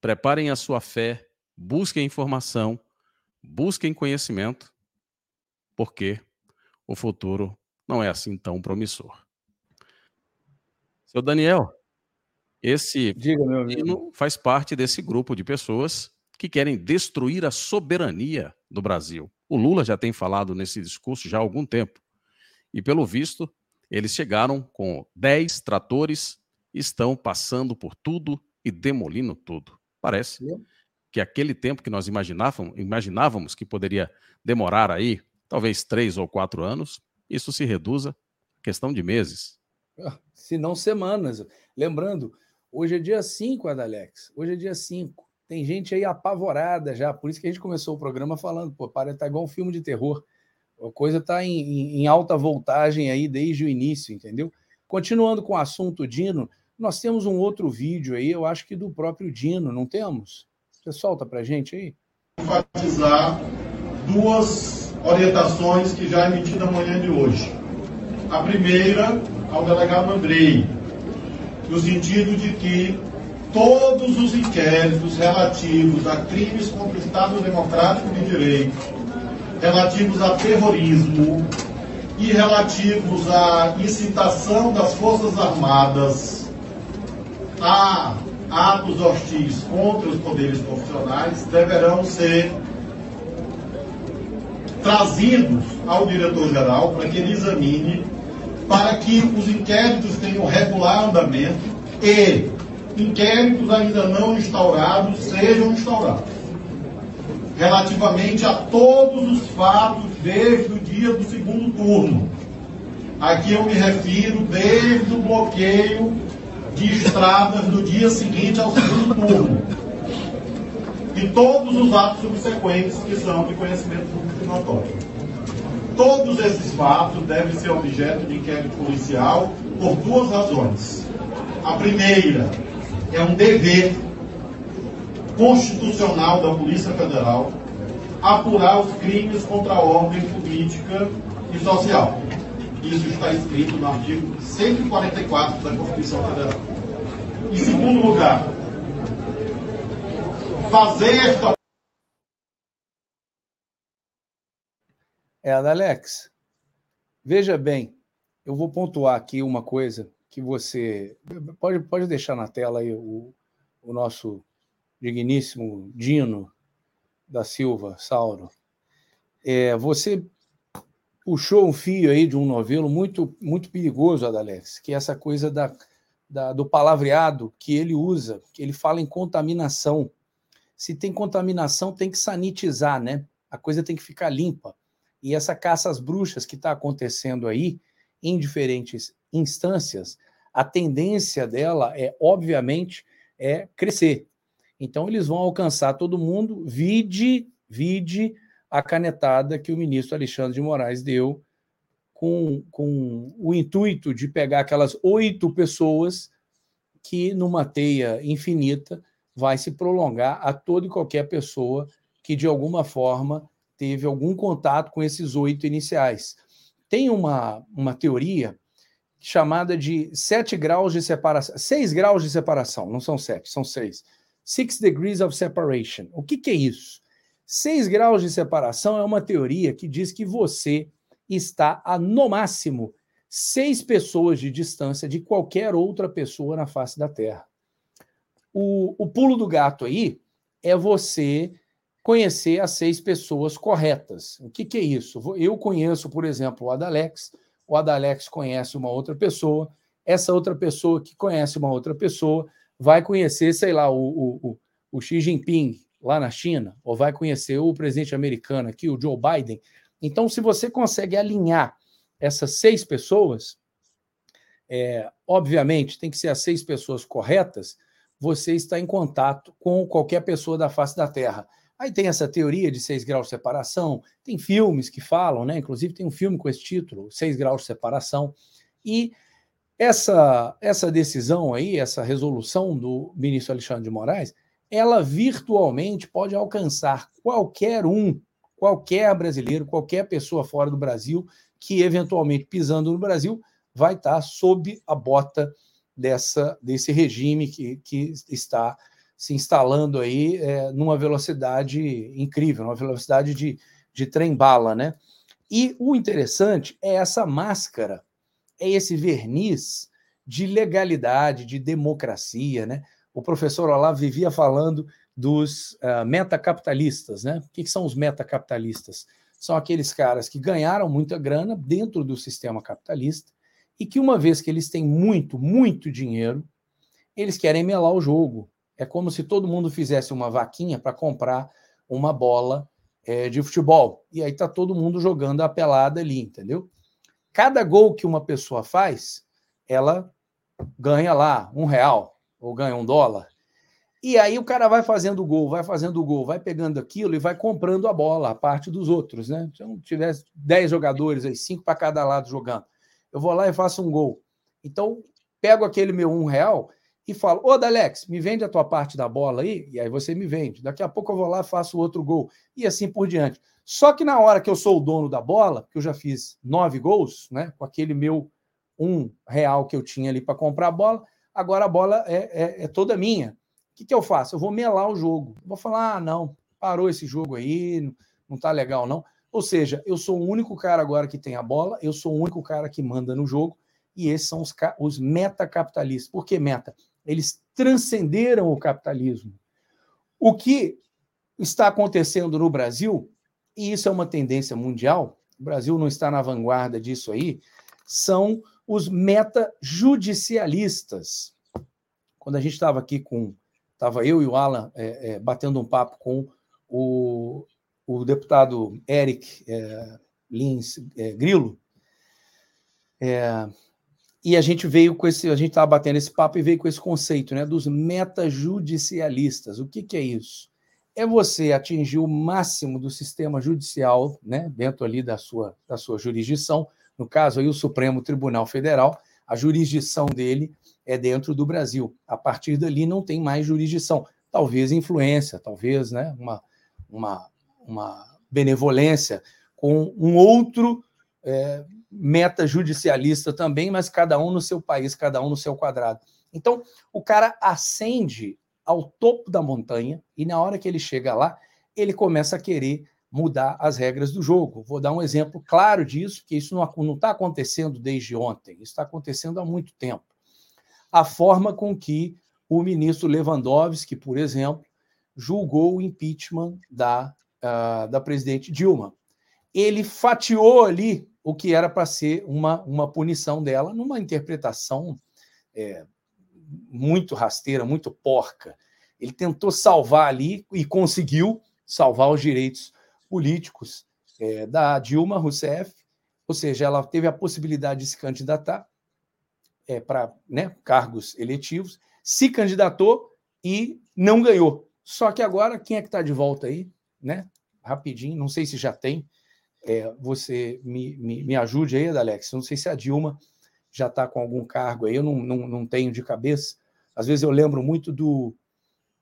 preparem a sua fé, busquem informação, busquem conhecimento porque o futuro não é assim tão promissor. Seu Daniel, esse Diga, faz parte desse grupo de pessoas que querem destruir a soberania do Brasil. O Lula já tem falado nesse discurso já há algum tempo. E, pelo visto, eles chegaram com 10 tratores, estão passando por tudo e demolindo tudo. Parece que aquele tempo que nós imaginávamos, imaginávamos que poderia demorar aí, talvez três ou quatro anos, isso se reduza a questão de meses. Se não semanas. Lembrando, hoje é dia 5, Adalex. Hoje é dia 5. Tem gente aí apavorada já, por isso que a gente começou o programa falando, pô, parece estar tá igual um filme de terror. A coisa está em, em, alta voltagem aí desde o início, entendeu? Continuando com o assunto Dino, nós temos um outro vídeo aí, eu acho que do próprio Dino, não temos? Você solta para gente aí? Enfatizar duas orientações que já emiti na manhã de hoje. A primeira, ao delegado Andrei, no sentido de que todos os inquéritos relativos a crimes contra o Estado Democrático de Direito, relativos a terrorismo e relativos à incitação das Forças Armadas a atos hostis contra os poderes constitucionais deverão ser trazidos ao diretor-geral para que ele examine, para que os inquéritos tenham regular andamento e inquéritos ainda não instaurados sejam instaurados relativamente a todos os fatos desde o dia do segundo turno. Aqui eu me refiro desde o bloqueio de estradas no dia seguinte ao segundo turno. E todos os atos subsequentes que são de conhecimento público notório. Todos esses fatos devem ser objeto de inquérito policial por duas razões. A primeira é um dever constitucional da Polícia Federal apurar os crimes contra a ordem política e social. Isso está escrito no artigo 144 da Constituição Federal. Em segundo lugar, fazer esta. É, Alex, veja bem, eu vou pontuar aqui uma coisa que você. Pode, pode deixar na tela aí o, o nosso digníssimo Dino da Silva, Sauro, é, você puxou um fio aí de um novelo muito, muito perigoso, Adalex, que é essa coisa da, da, do palavreado que ele usa, que ele fala em contaminação. Se tem contaminação, tem que sanitizar, né? A coisa tem que ficar limpa. E essa caça às bruxas que está acontecendo aí, em diferentes instâncias, a tendência dela é, obviamente, é crescer. Então, eles vão alcançar todo mundo, vide, vide a canetada que o ministro Alexandre de Moraes deu com, com o intuito de pegar aquelas oito pessoas que, numa teia infinita, vai se prolongar a toda e qualquer pessoa que, de alguma forma, teve algum contato com esses oito iniciais. Tem uma, uma teoria chamada de sete graus de separação, seis graus de separação, não são sete, são seis Six Degrees of Separation. O que, que é isso? Seis graus de separação é uma teoria que diz que você está a, no máximo, seis pessoas de distância de qualquer outra pessoa na face da Terra. O, o pulo do gato aí é você conhecer as seis pessoas corretas. O que, que é isso? Eu conheço, por exemplo, o Adalex, o Adalex conhece uma outra pessoa, essa outra pessoa que conhece uma outra pessoa vai conhecer, sei lá, o, o, o Xi Jinping lá na China, ou vai conhecer o presidente americano aqui, o Joe Biden. Então, se você consegue alinhar essas seis pessoas, é, obviamente tem que ser as seis pessoas corretas, você está em contato com qualquer pessoa da face da Terra. Aí tem essa teoria de seis graus de separação, tem filmes que falam, né? Inclusive tem um filme com esse título, Seis Graus de Separação, e essa, essa decisão aí, essa resolução do ministro Alexandre de Moraes, ela virtualmente pode alcançar qualquer um, qualquer brasileiro, qualquer pessoa fora do Brasil que eventualmente pisando no Brasil vai estar sob a bota dessa, desse regime que, que está se instalando aí é, numa velocidade incrível, uma velocidade de, de trem-bala, né? E o interessante é essa máscara, é esse verniz de legalidade, de democracia, né? O professor Olavo vivia falando dos uh, metacapitalistas, né? O que, que são os metacapitalistas? São aqueles caras que ganharam muita grana dentro do sistema capitalista e que, uma vez que eles têm muito, muito dinheiro, eles querem melar o jogo. É como se todo mundo fizesse uma vaquinha para comprar uma bola é, de futebol. E aí tá todo mundo jogando a pelada ali, entendeu? Cada gol que uma pessoa faz, ela ganha lá um real ou ganha um dólar. E aí o cara vai fazendo gol, vai fazendo gol, vai pegando aquilo e vai comprando a bola, a parte dos outros, né? Se eu tivesse 10 jogadores aí, cinco para cada lado jogando, eu vou lá e faço um gol. Então, pego aquele meu um real e falo: Ô, Dalex, me vende a tua parte da bola aí, e aí você me vende. Daqui a pouco eu vou lá faço outro gol, e assim por diante. Só que na hora que eu sou o dono da bola, que eu já fiz nove gols, né, com aquele meu um real que eu tinha ali para comprar a bola, agora a bola é, é, é toda minha. O que, que eu faço? Eu vou melar o jogo. vou falar: ah, não, parou esse jogo aí, não, não tá legal, não. Ou seja, eu sou o único cara agora que tem a bola, eu sou o único cara que manda no jogo, e esses são os, os metacapitalistas. Por que meta? Eles transcenderam o capitalismo. O que está acontecendo no Brasil, e isso é uma tendência mundial, o Brasil não está na vanguarda disso aí, são os metajudicialistas. Quando a gente estava aqui com. Estava eu e o Alan é, é, batendo um papo com o, o deputado Eric é, Lins é, Grilo, é, e a gente veio com esse, a gente estava batendo esse papo e veio com esse conceito, né, dos metajudicialistas. O que, que é isso? É você atingir o máximo do sistema judicial, né, dentro ali da sua, da sua jurisdição, no caso aí o Supremo Tribunal Federal, a jurisdição dele é dentro do Brasil. A partir dali não tem mais jurisdição. Talvez influência, talvez, né, uma, uma, uma benevolência com um outro é, meta judicialista também, mas cada um no seu país, cada um no seu quadrado. Então, o cara ascende ao topo da montanha e na hora que ele chega lá, ele começa a querer mudar as regras do jogo. Vou dar um exemplo claro disso, que isso não está acontecendo desde ontem, isso está acontecendo há muito tempo. A forma com que o ministro Lewandowski, por exemplo, julgou o impeachment da, uh, da presidente Dilma. Ele fatiou ali o que era para ser uma, uma punição dela, numa interpretação é, muito rasteira, muito porca. Ele tentou salvar ali e conseguiu salvar os direitos políticos é, da Dilma Rousseff, ou seja, ela teve a possibilidade de se candidatar é, para né, cargos eletivos, se candidatou e não ganhou. Só que agora, quem é que está de volta aí? Né? Rapidinho, não sei se já tem, é, você me, me, me, ajude aí, Alex. Não sei se a Dilma já está com algum cargo aí, eu não, não, não tenho de cabeça. Às vezes eu lembro muito do,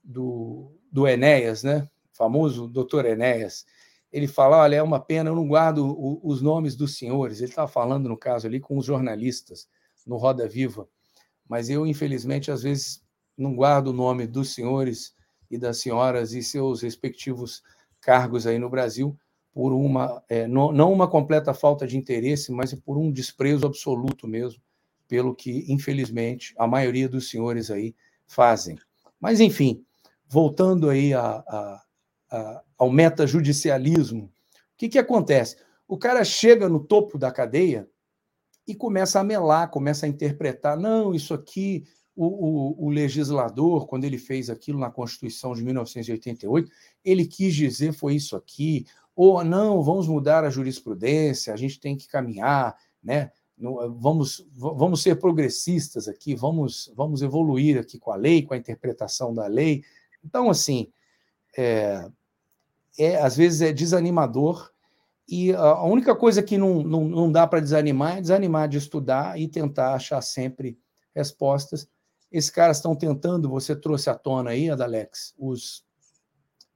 do, do Enéas, né? O famoso doutor Enéas. Ele fala: olha, é uma pena, eu não guardo o, os nomes dos senhores. Ele estava falando, no caso ali, com os jornalistas no Roda Viva. Mas eu, infelizmente, às vezes não guardo o nome dos senhores e das senhoras e seus respectivos cargos aí no Brasil, por uma, é, não, não uma completa falta de interesse, mas por um desprezo absoluto mesmo, pelo que, infelizmente, a maioria dos senhores aí fazem. Mas, enfim, voltando aí a, a, a, ao metajudicialismo, o que, que acontece? O cara chega no topo da cadeia e começa a melar, começa a interpretar, não, isso aqui, o, o, o, legislador, quando ele fez aquilo na Constituição de 1988, ele quis dizer foi isso aqui, ou não, vamos mudar a jurisprudência, a gente tem que caminhar, né? Vamos, vamos ser progressistas aqui, vamos, vamos evoluir aqui com a lei, com a interpretação da lei. Então, assim, é, é às vezes é desanimador e a única coisa que não, não, não dá para desanimar é desanimar de estudar e tentar achar sempre respostas. Esses caras estão tentando, você trouxe à tona aí, Adalex, os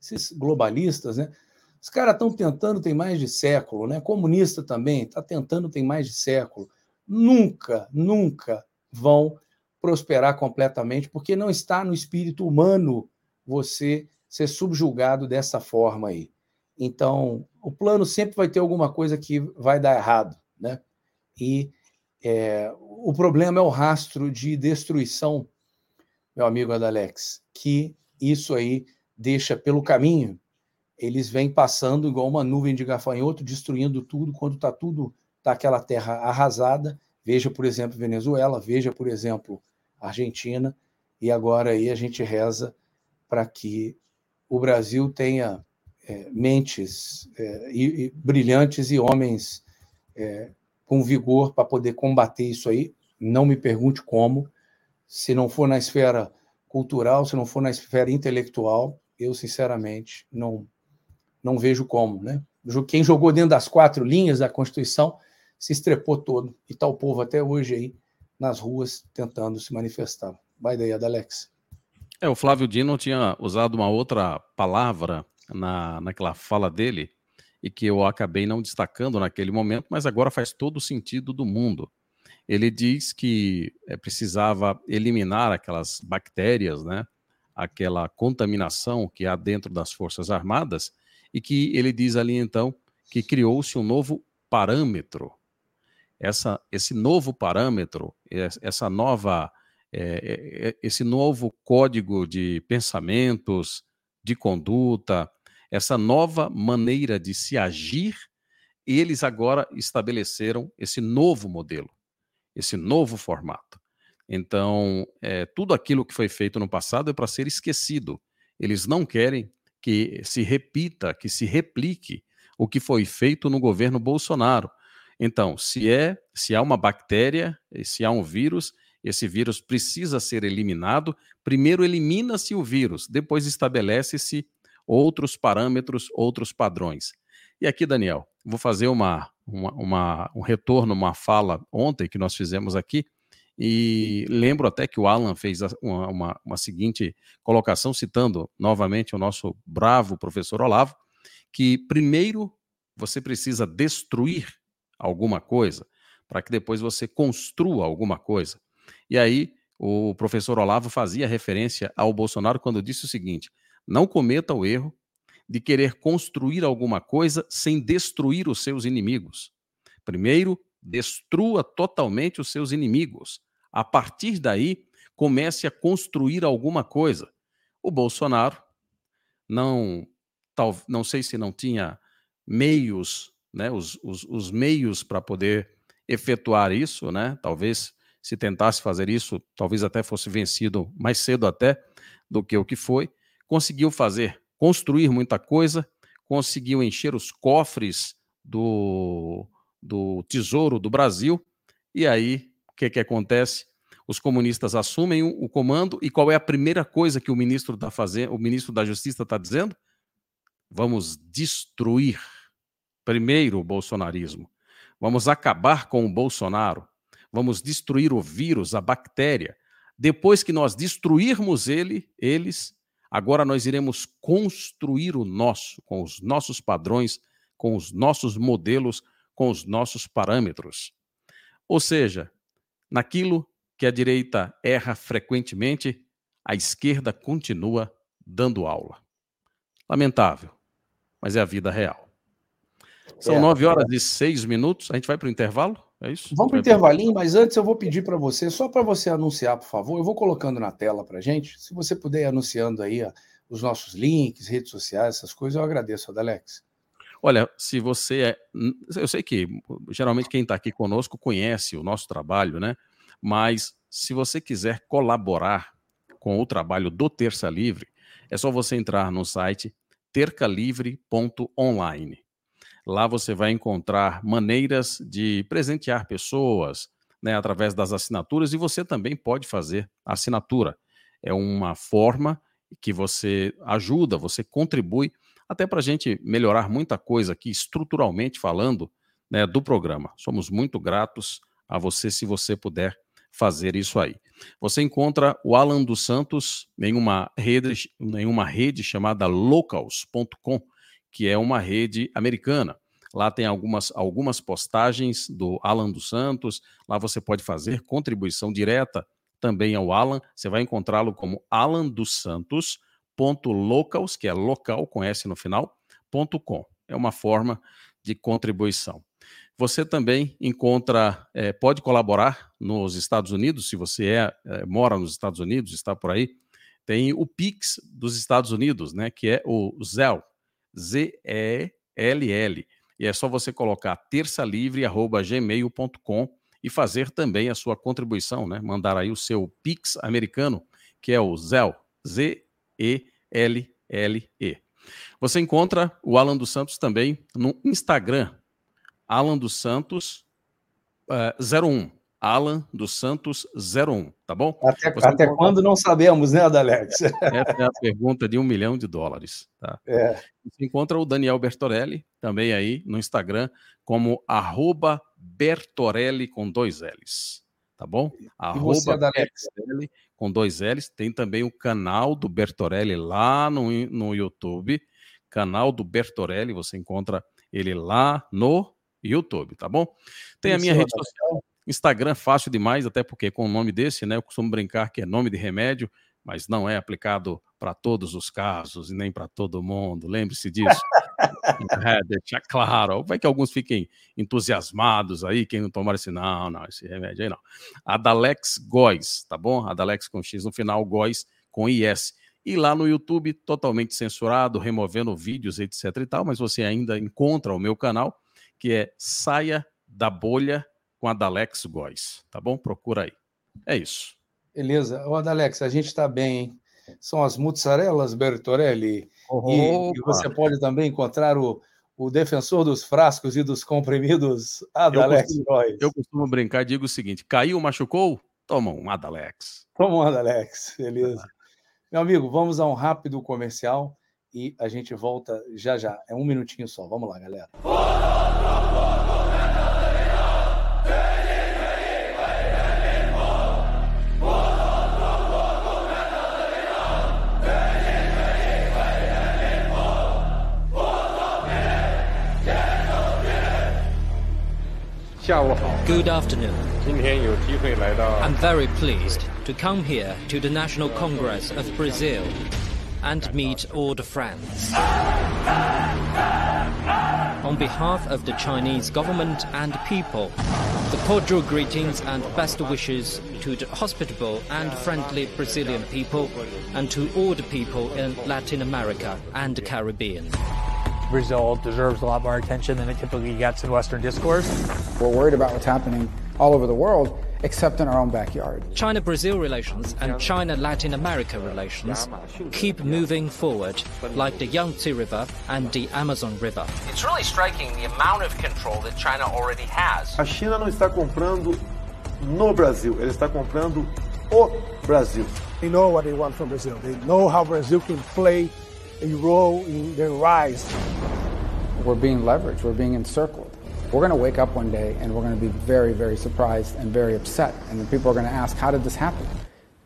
esses globalistas, né? Os caras estão tentando tem mais de século, né? Comunista também está tentando tem mais de século. Nunca, nunca vão prosperar completamente, porque não está no espírito humano você ser subjugado dessa forma aí. Então, o plano sempre vai ter alguma coisa que vai dar errado, né? E é, o problema é o rastro de destruição, meu amigo Adalex, que isso aí deixa pelo caminho. Eles vêm passando igual uma nuvem de gafanhoto, destruindo tudo, quando está tudo, está aquela terra arrasada. Veja, por exemplo, Venezuela, veja, por exemplo, Argentina, e agora aí a gente reza para que o Brasil tenha é, mentes é, e, e brilhantes e homens é, com vigor para poder combater isso aí. Não me pergunte como. Se não for na esfera cultural, se não for na esfera intelectual, eu sinceramente não não vejo como, né? Quem jogou dentro das quatro linhas da Constituição se estrepou todo e está o povo até hoje aí nas ruas tentando se manifestar. Vai daí, Adalex. É, o Flávio Dino tinha usado uma outra palavra na, naquela fala dele, e que eu acabei não destacando naquele momento, mas agora faz todo o sentido do mundo. Ele diz que é, precisava eliminar aquelas bactérias, né, aquela contaminação que há dentro das Forças Armadas, e que ele diz ali então que criou-se um novo parâmetro. Essa, esse novo parâmetro, essa nova, é, esse novo código de pensamentos, de conduta, essa nova maneira de se agir, eles agora estabeleceram esse novo modelo, esse novo formato. Então, é, tudo aquilo que foi feito no passado é para ser esquecido. Eles não querem que se repita, que se replique o que foi feito no governo Bolsonaro. Então, se é, se há uma bactéria, se há um vírus, esse vírus precisa ser eliminado. Primeiro elimina-se o vírus, depois estabelece-se outros parâmetros, outros padrões. E aqui, Daniel, vou fazer uma, uma, uma, um retorno, uma fala ontem que nós fizemos aqui, e lembro até que o Alan fez uma, uma, uma, seguinte colocação, citando novamente o nosso bravo professor Olavo, que primeiro você precisa destruir alguma coisa, para que depois você construa alguma coisa. E aí o professor Olavo fazia referência ao Bolsonaro quando disse o seguinte: não cometa o erro de querer construir alguma coisa sem destruir os seus inimigos. Primeiro, destrua totalmente os seus inimigos. A partir daí, comece a construir alguma coisa. O Bolsonaro não, tal, não sei se não tinha meios, né, os, os, os meios para poder efetuar isso, né? Talvez se tentasse fazer isso, talvez até fosse vencido mais cedo até do que o que foi conseguiu fazer, construir muita coisa, conseguiu encher os cofres do, do tesouro do Brasil. E aí, que, que acontece? Os comunistas assumem o, o, comando e qual é a primeira coisa que o ministro da fazendo, o ministro da Justiça está dizendo? Vamos destruir primeiro o bolsonarismo. Vamos acabar com o Bolsonaro. Vamos destruir o vírus, a bactéria. Depois que nós destruirmos ele, eles, Agora nós iremos construir o nosso, com os nossos padrões, com os nossos modelos, com os nossos parâmetros. Ou seja, naquilo que a direita erra frequentemente, a esquerda continua dando aula. Lamentável, mas é a vida real. São é, nove horas é. e seis minutos. A gente vai para o intervalo? É isso? Vamos para o intervalinho, mas antes eu vou pedir para você, só para você anunciar, por favor, eu vou colocando na tela para gente. Se você puder ir anunciando aí ó, os nossos links, redes sociais, essas coisas, eu agradeço, Adalex. Olha, se você é. Eu sei que geralmente quem está aqui conosco conhece o nosso trabalho, né? Mas se você quiser colaborar com o trabalho do Terça Livre, é só você entrar no site tercalivre.online. Lá você vai encontrar maneiras de presentear pessoas né, através das assinaturas e você também pode fazer assinatura. É uma forma que você ajuda, você contribui até para a gente melhorar muita coisa aqui, estruturalmente falando, né, do programa. Somos muito gratos a você se você puder fazer isso aí. Você encontra o Alan dos Santos em uma rede, em uma rede chamada locals.com que é uma rede americana. Lá tem algumas, algumas postagens do Alan dos Santos. Lá você pode fazer contribuição direta também ao Alan. Você vai encontrá-lo como Alan dos Santos. Locals, que é local com S no final, gmail.com. É uma forma de contribuição. Você também encontra, é, pode colaborar nos Estados Unidos, se você é, é, mora nos Estados Unidos, está por aí, tem o Pix dos Estados Unidos, né, que é o Zell, Z-E-L-L. E é só você colocar terçalivre.gmail.com e fazer também a sua contribuição, né? Mandar aí o seu Pix americano, que é o Zell, Z-E-L-L-E. Você encontra o Alan dos Santos também no Instagram, Alan dos Santos uh, eh, 01. Alan dos Santos 01, tá bom? Até, até encontra... quando não sabemos, né, Adalex? Essa é a pergunta de um milhão de dólares. Tá? É. Você encontra o Daniel Bertorelli também aí no Instagram como arroba Bertorelli com dois L's. Tá bom? E arroba você, Bertorelli com dois L's. Tem também o canal do Bertorelli lá no, no YouTube. Canal do Bertorelli, você encontra ele lá no YouTube, tá bom? Tem a minha rede social, Instagram, fácil demais, até porque com o nome desse, né, eu costumo brincar que é nome de remédio, mas não é aplicado para todos os casos e nem para todo mundo. Lembre-se disso. é, deixar claro. Vai que alguns fiquem entusiasmados aí, quem não tomar esse, não, não, esse remédio aí não. Adalex Góis, tá bom? Adalex com X no final, Góis com IS. E lá no YouTube, totalmente censurado, removendo vídeos, etc e tal, mas você ainda encontra o meu canal que é Saia da Bolha com a Dalex Góes, tá bom? Procura aí. É isso. Beleza. Ô, Adalex, a gente está bem, hein? São as mozzarelas Bertorelli. E, e, você pode também encontrar o, o defensor dos frascos e dos comprimidos, Adalex Góes. Eu costumo brincar, digo o seguinte: caiu, machucou? Toma um Adalex. Toma um Adalex, beleza. Ah. Meu amigo, vamos a um rápido comercial e a gente volta já já. É um minutinho só. Vamos lá, galera. Good afternoon. I'm very pleased to come here to the National Congress of Brazil and meet all the friends. On behalf of the Chinese government and people, the cordial greetings and best wishes to the hospitable and friendly Brazilian people and to all the people in Latin America and the Caribbean. Brazil deserves a lot more attention than it typically gets in Western discourse. We're worried about what's happening all over the world, except in our own backyard. China Brazil relations and China Latin America relations keep moving forward, like the Yangtze River and the Amazon River. It's really striking the amount of control that China already has. A China não está comprando no Brasil, ela está comprando o Brasil. They know what they want from Brazil. They know how Brazil can play a role in their rise. We're being leveraged, we're being encircled. We're going to wake up one day and we're going to be very, very surprised and very upset. And then people are going to ask, How did this happen?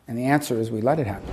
And the answer is, We let it happen.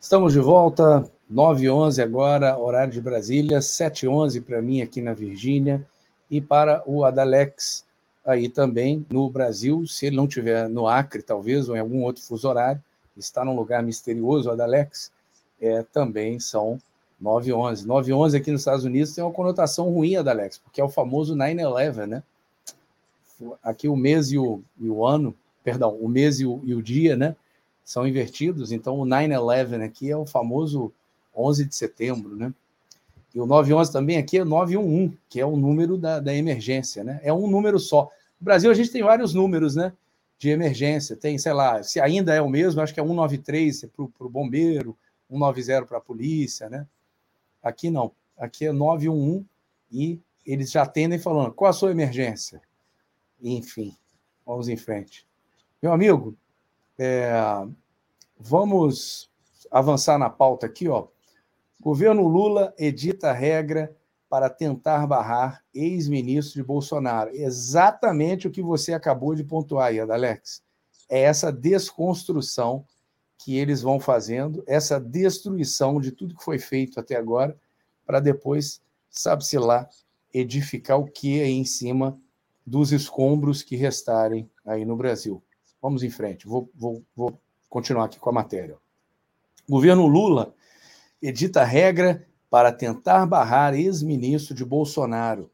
Estamos de volta, 9 h 11 agora, horário de Brasília, 7 h 11 para mim aqui na Virgínia e para o Adalex aí também no Brasil, se ele não tiver no Acre, talvez, ou em algum outro fuso horário, está num lugar misterioso, o Adalex, é, também são 9 e 11. 9 e 11 aqui nos Estados Unidos tem uma conotação ruim, Adalex, porque é o famoso 9-11, né? Aqui o mês e o, e o ano, perdão, o mês e o, e o dia, né? São invertidos, então o 9-11 aqui é o famoso 11 de setembro, né? E o 911 também aqui é 911, que é o número da, da emergência, né? É um número só. No Brasil, a gente tem vários números, né? De emergência. Tem, sei lá, se ainda é o mesmo, acho que é 193 para o bombeiro, 190 para a polícia, né? Aqui não. Aqui é 911 e eles já atendem falando qual a sua emergência. Enfim, vamos em frente. Meu amigo, é, vamos avançar na pauta aqui, ó. Governo Lula edita regra para tentar barrar ex-ministro de Bolsonaro. Exatamente o que você acabou de pontuar aí, Alex. É essa desconstrução que eles vão fazendo, essa destruição de tudo que foi feito até agora, para depois, sabe-se lá, edificar o que aí em cima dos escombros que restarem aí no Brasil. Vamos em frente, vou, vou, vou continuar aqui com a matéria. Governo Lula edita regra para tentar barrar ex-ministro de Bolsonaro.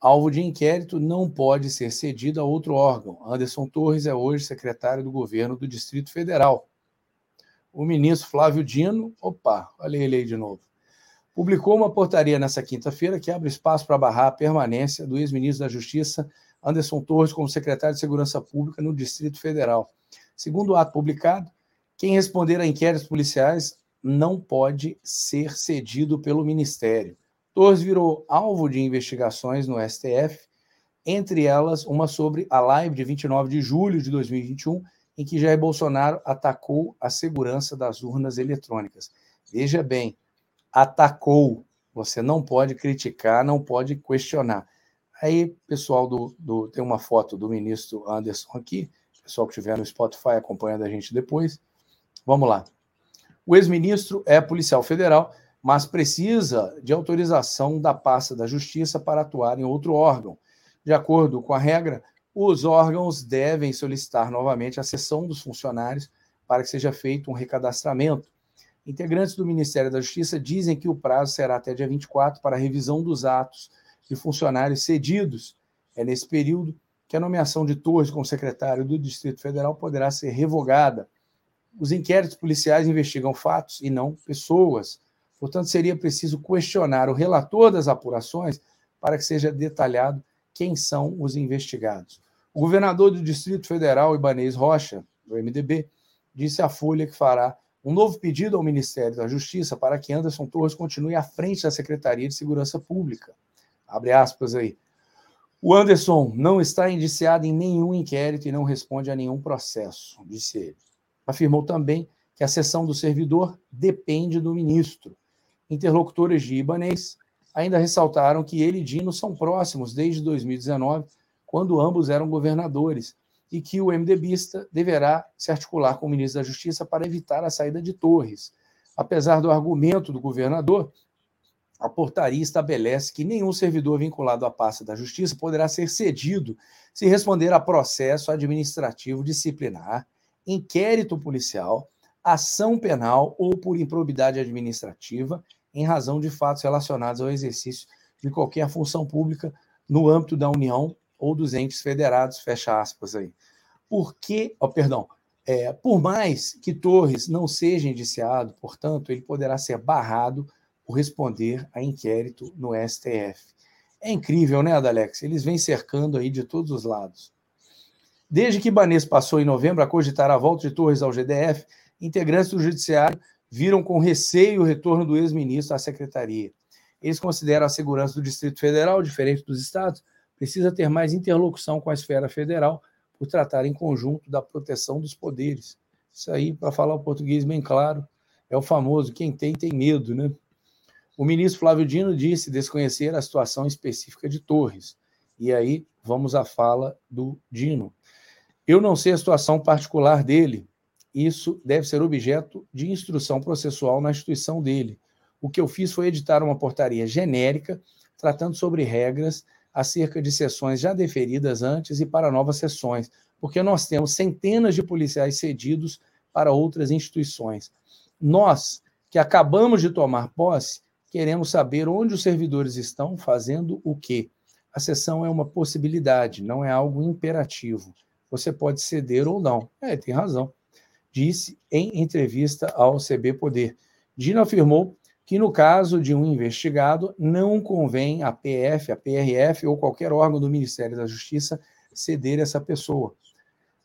Alvo de inquérito não pode ser cedido a outro órgão. Anderson Torres é hoje secretário do governo do Distrito Federal. O ministro Flávio Dino, opa, olha ele aí de novo, publicou uma portaria nessa quinta-feira que abre espaço para barrar a permanência do ex-ministro da Justiça, Anderson Torres, como secretário de Segurança Pública no Distrito Federal. Segundo o ato publicado, quem responder a inquéritos policiais não pode ser cedido pelo Ministério. Torres virou alvo de investigações no STF, entre elas uma sobre a live de 29 de julho de 2021, em que Jair Bolsonaro atacou a segurança das urnas eletrônicas. Veja bem, atacou. Você não pode criticar, não pode questionar. Aí, pessoal do, do tem uma foto do ministro Anderson aqui, pessoal que estiver no Spotify acompanhando a gente depois. Vamos lá. O ex-ministro é policial federal, mas precisa de autorização da pasta da Justiça para atuar em outro órgão. De acordo com a regra, os órgãos devem solicitar novamente a cessão dos funcionários para que seja feito um recadastramento. Integrantes do Ministério da Justiça dizem que o prazo será até dia 24 para a revisão dos atos de funcionários cedidos. É nesse período que a nomeação de Torres como secretário do Distrito Federal poderá ser revogada. Os inquéritos policiais investigam fatos e não pessoas. Portanto, seria preciso questionar o relator das apurações para que seja detalhado quem são os investigados. O governador do Distrito Federal, Ibanez Rocha, do MDB, disse à Folha que fará um novo pedido ao Ministério da Justiça para que Anderson Torres continue à frente da Secretaria de Segurança Pública. Abre aspas aí. O Anderson não está indiciado em nenhum inquérito e não responde a nenhum processo, disse ele. Afirmou também que a sessão do servidor depende do ministro. Interlocutores de Ibanês ainda ressaltaram que ele e Dino são próximos desde 2019, quando ambos eram governadores, e que o MDBista deverá se articular com o ministro da Justiça para evitar a saída de Torres. Apesar do argumento do governador, a portaria estabelece que nenhum servidor vinculado à pasta da Justiça poderá ser cedido se responder a processo administrativo disciplinar, inquérito policial, ação penal ou por improbidade administrativa em razão de fatos relacionados ao exercício de qualquer função pública no âmbito da União ou dos entes federados, fecha aspas aí. Oh, perdão, é, por mais que Torres não seja indiciado, portanto, ele poderá ser barrado por responder a inquérito no STF. É incrível, né, Adalex? Eles vêm cercando aí de todos os lados. Desde que Banês passou em novembro a cogitar a volta de Torres ao GDF, integrantes do Judiciário viram com receio o retorno do ex-ministro à secretaria. Eles consideram a segurança do Distrito Federal, diferente dos estados, precisa ter mais interlocução com a esfera federal por tratar em conjunto da proteção dos poderes. Isso aí, para falar o português bem claro, é o famoso quem tem, tem medo, né? O ministro Flávio Dino disse desconhecer a situação específica de Torres. E aí vamos à fala do Dino. Eu não sei a situação particular dele. Isso deve ser objeto de instrução processual na instituição dele. O que eu fiz foi editar uma portaria genérica tratando sobre regras acerca de sessões já deferidas antes e para novas sessões, porque nós temos centenas de policiais cedidos para outras instituições. Nós, que acabamos de tomar posse, queremos saber onde os servidores estão fazendo o quê. A sessão é uma possibilidade, não é algo imperativo. Você pode ceder ou não. É, tem razão. Disse em entrevista ao CB Poder. Dino afirmou que no caso de um investigado, não convém a PF, a PRF ou qualquer órgão do Ministério da Justiça ceder essa pessoa.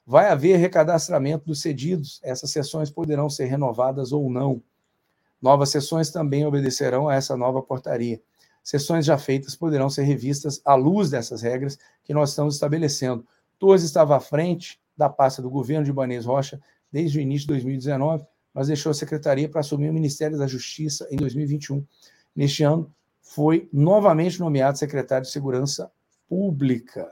Vai haver recadastramento dos cedidos, essas sessões poderão ser renovadas ou não. Novas sessões também obedecerão a essa nova portaria. Sessões já feitas poderão ser revistas à luz dessas regras que nós estamos estabelecendo. Torres estava à frente da pasta do governo de Ibanez Rocha desde o início de 2019 mas deixou a secretaria para assumir o Ministério da Justiça em 2021. Neste ano, foi novamente nomeado secretário de Segurança Pública.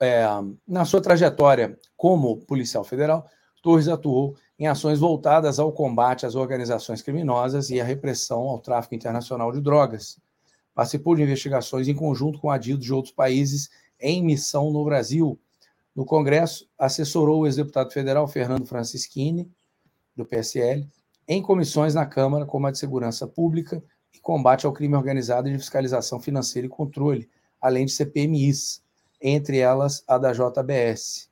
É, na sua trajetória como policial federal, Torres atuou em ações voltadas ao combate às organizações criminosas e à repressão ao tráfico internacional de drogas. participou de investigações em conjunto com adidos de outros países em missão no Brasil. No Congresso, assessorou o ex-deputado federal Fernando Francischini, do PSL, em comissões na Câmara, como a de Segurança Pública e Combate ao Crime Organizado e de Fiscalização Financeira e Controle, além de CPMIs, entre elas a da JBS.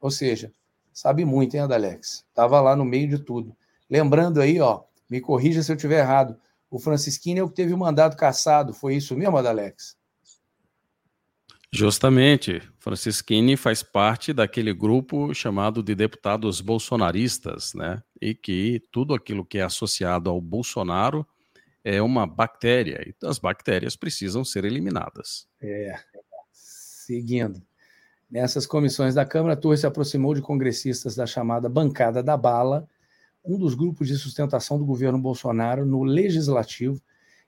Ou seja, sabe muito, hein, Adalex? Estava lá no meio de tudo. Lembrando aí, ó, me corrija se eu estiver errado, o Francisquini é o que teve o mandato cassado, foi isso mesmo, Adalex? Justamente, Francisquini faz parte daquele grupo chamado de deputados bolsonaristas, né? E que tudo aquilo que é associado ao Bolsonaro é uma bactéria, e as bactérias precisam ser eliminadas. É. Seguindo. Nessas comissões da Câmara, a Torre se aproximou de congressistas da chamada Bancada da Bala, um dos grupos de sustentação do governo Bolsonaro no legislativo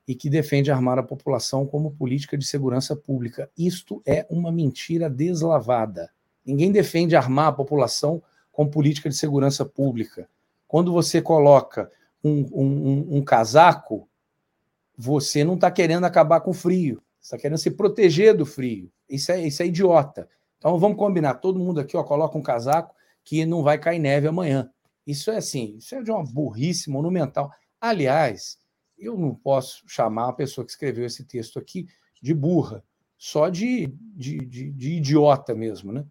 e que defende armar a população como política de segurança pública. Isto é uma mentira deslavada. Ninguém defende armar a população com política de segurança pública. Quando você coloca um, um, um casaco, você não está querendo acabar com o frio, está querendo se proteger do frio. Isso é, isso é idiota. Então vamos combinar, todo mundo aqui ó, coloca um casaco que não vai cair neve amanhã. Isso é assim, isso é de uma burrice monumental. Aliás, eu não posso chamar a pessoa que escreveu esse texto aqui de burra, só de, de, de, de idiota mesmo, né?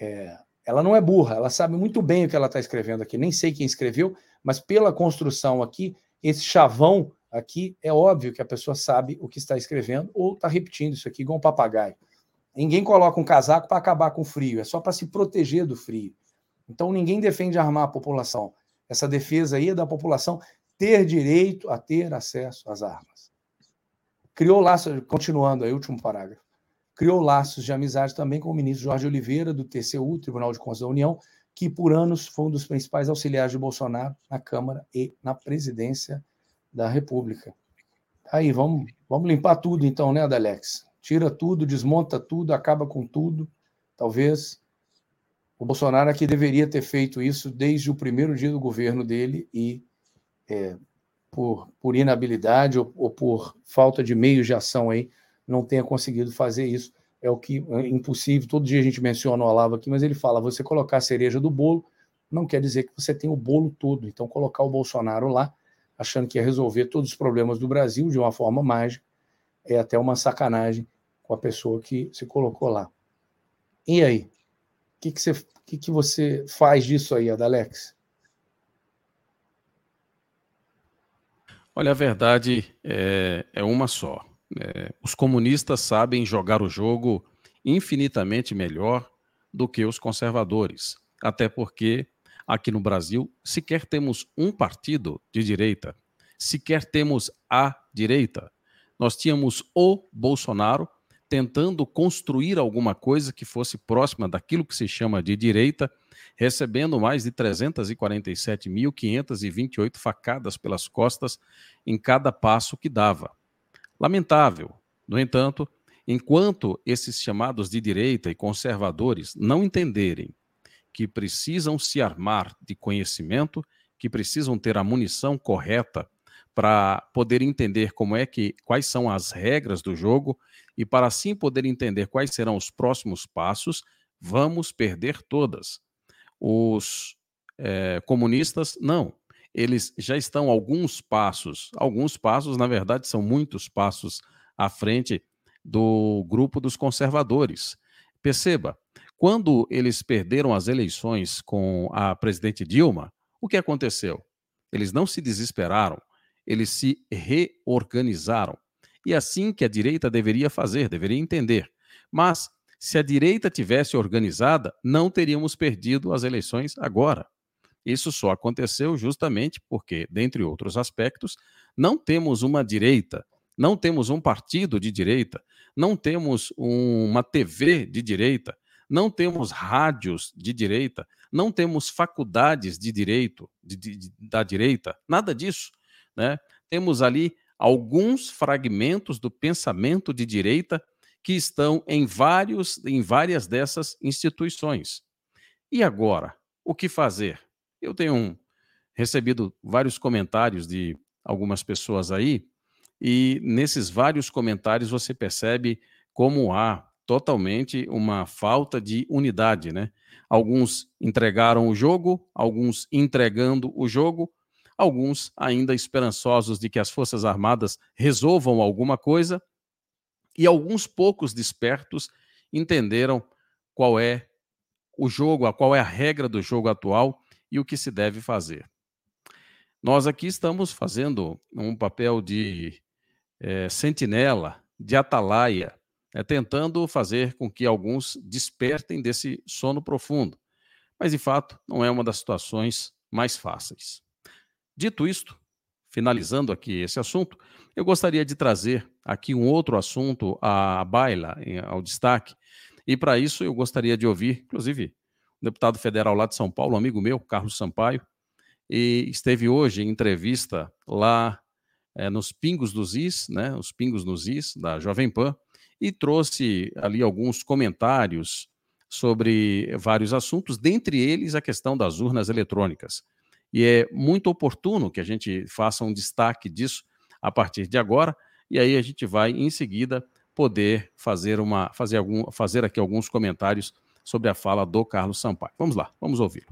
É, ela não é burra, ela sabe muito bem o que ela está escrevendo aqui. Nem sei quem escreveu, mas pela construção aqui, esse chavão aqui, é óbvio que a pessoa sabe o que está escrevendo ou está repetindo isso aqui igual um papagaio. Ninguém coloca um casaco para acabar com o frio, é só para se proteger do frio. Então ninguém defende armar a população. Essa defesa aí é da população ter direito a ter acesso às armas. Criou laços, continuando aí, último parágrafo. Criou laços de amizade também com o ministro Jorge Oliveira, do TCU, Tribunal de Contas da União, que por anos foi um dos principais auxiliares de Bolsonaro na Câmara e na presidência da República. Aí, vamos, vamos limpar tudo então, né, Adalex? tira tudo, desmonta tudo, acaba com tudo. Talvez o Bolsonaro aqui deveria ter feito isso desde o primeiro dia do governo dele e é, por, por inabilidade ou, ou, por falta de meios de ação aí não tenha conseguido fazer isso. É o que é impossível. Todo dia a gente menciona o Olavo aqui, mas ele fala: você colocar a cereja do bolo não quer dizer que você tem o bolo todo. Então, colocar o Bolsonaro lá, achando que ia resolver todos os problemas do Brasil de uma forma mágica, é até uma sacanagem com a pessoa que se colocou lá. E aí? O que, que, você, que, que você faz disso aí, Adalex? Olha, a verdade é, é uma só. É, os comunistas sabem jogar o jogo infinitamente melhor do que os conservadores. Até porque aqui no Brasil sequer temos um partido de direita, sequer temos a direita. Nós tínhamos o Bolsonaro tentando construir alguma coisa que fosse próxima daquilo que se chama de direita, recebendo mais de 347.528 facadas pelas costas em cada passo que dava. Lamentável. No entanto, enquanto esses chamados de direita e conservadores não entenderem que precisam se armar de conhecimento, que precisam ter a munição correta para poder entender como é que quais são as regras do jogo e para assim poder entender quais serão os próximos passos, vamos perder todas. Os é, comunistas não, eles já estão alguns passos, alguns passos, na verdade, são muitos passos à frente do grupo dos conservadores. Perceba, quando eles perderam as eleições com a presidente Dilma, o que aconteceu? Eles não se desesperaram, eles se reorganizaram. E assim que a direita deveria fazer, deveria entender. Mas, se a direita tivesse organizada, não teríamos perdido as eleições agora. Isso só aconteceu justamente porque, dentre outros aspectos, não temos uma direita, não temos um partido de direita, não temos uma TV de direita, não temos rádios de direita, não temos faculdades de direito de, de, da direita, nada disso. Né? Temos ali alguns fragmentos do pensamento de direita que estão em, vários, em várias dessas instituições. E agora, o que fazer? Eu tenho recebido vários comentários de algumas pessoas aí e nesses vários comentários você percebe como há totalmente uma falta de unidade, né? Alguns entregaram o jogo, alguns entregando o jogo, alguns ainda esperançosos de que as Forças Armadas resolvam alguma coisa, e alguns poucos despertos entenderam qual é o jogo, qual é a regra do jogo atual e o que se deve fazer. Nós aqui estamos fazendo um papel de é, sentinela, de atalaia, é, tentando fazer com que alguns despertem desse sono profundo. Mas, de fato, não é uma das situações mais fáceis. Dito isto, finalizando aqui esse assunto, eu gostaria de trazer aqui um outro assunto à baila, ao destaque, e para isso eu gostaria de ouvir, inclusive, o deputado federal lá de São Paulo, um amigo meu, Carlos Sampaio, e esteve hoje em entrevista lá é, nos Pingos dos Is, né, os Pingos nos Is, da Jovem Pan, e trouxe ali alguns comentários sobre vários assuntos, dentre eles a questão das urnas eletrônicas. E é muito oportuno que a gente faça um destaque disso a partir de agora, e aí a gente vai em seguida poder fazer uma fazer algum fazer aqui alguns comentários sobre a fala do Carlos Sampaio. Vamos lá, vamos ouvir.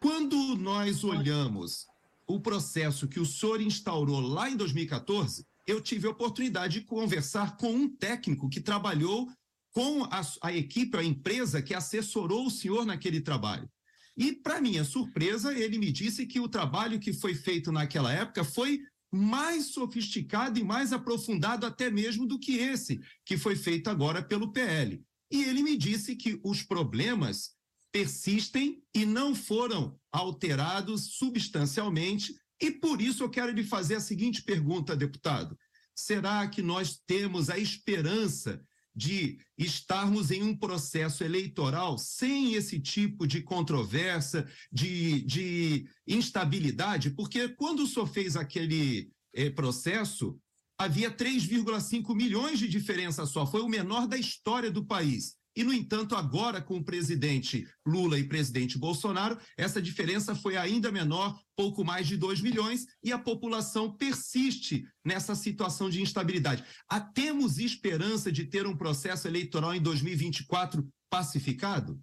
Quando nós olhamos o processo que o senhor instaurou lá em 2014, eu tive a oportunidade de conversar com um técnico que trabalhou com a, a equipe, a empresa que assessorou o senhor naquele trabalho. E, para minha surpresa, ele me disse que o trabalho que foi feito naquela época foi mais sofisticado e mais aprofundado até mesmo do que esse que foi feito agora pelo PL. E ele me disse que os problemas persistem e não foram alterados substancialmente. E por isso eu quero lhe fazer a seguinte pergunta, deputado: será que nós temos a esperança de estarmos em um processo eleitoral sem esse tipo de controvérsia, de, de instabilidade? Porque quando o senhor fez aquele eh, processo, havia 3,5 milhões de diferença só, foi o menor da história do país. E, no entanto, agora com o presidente Lula e presidente Bolsonaro, essa diferença foi ainda menor, pouco mais de 2 milhões, e a população persiste nessa situação de instabilidade. Há, temos esperança de ter um processo eleitoral em 2024 pacificado?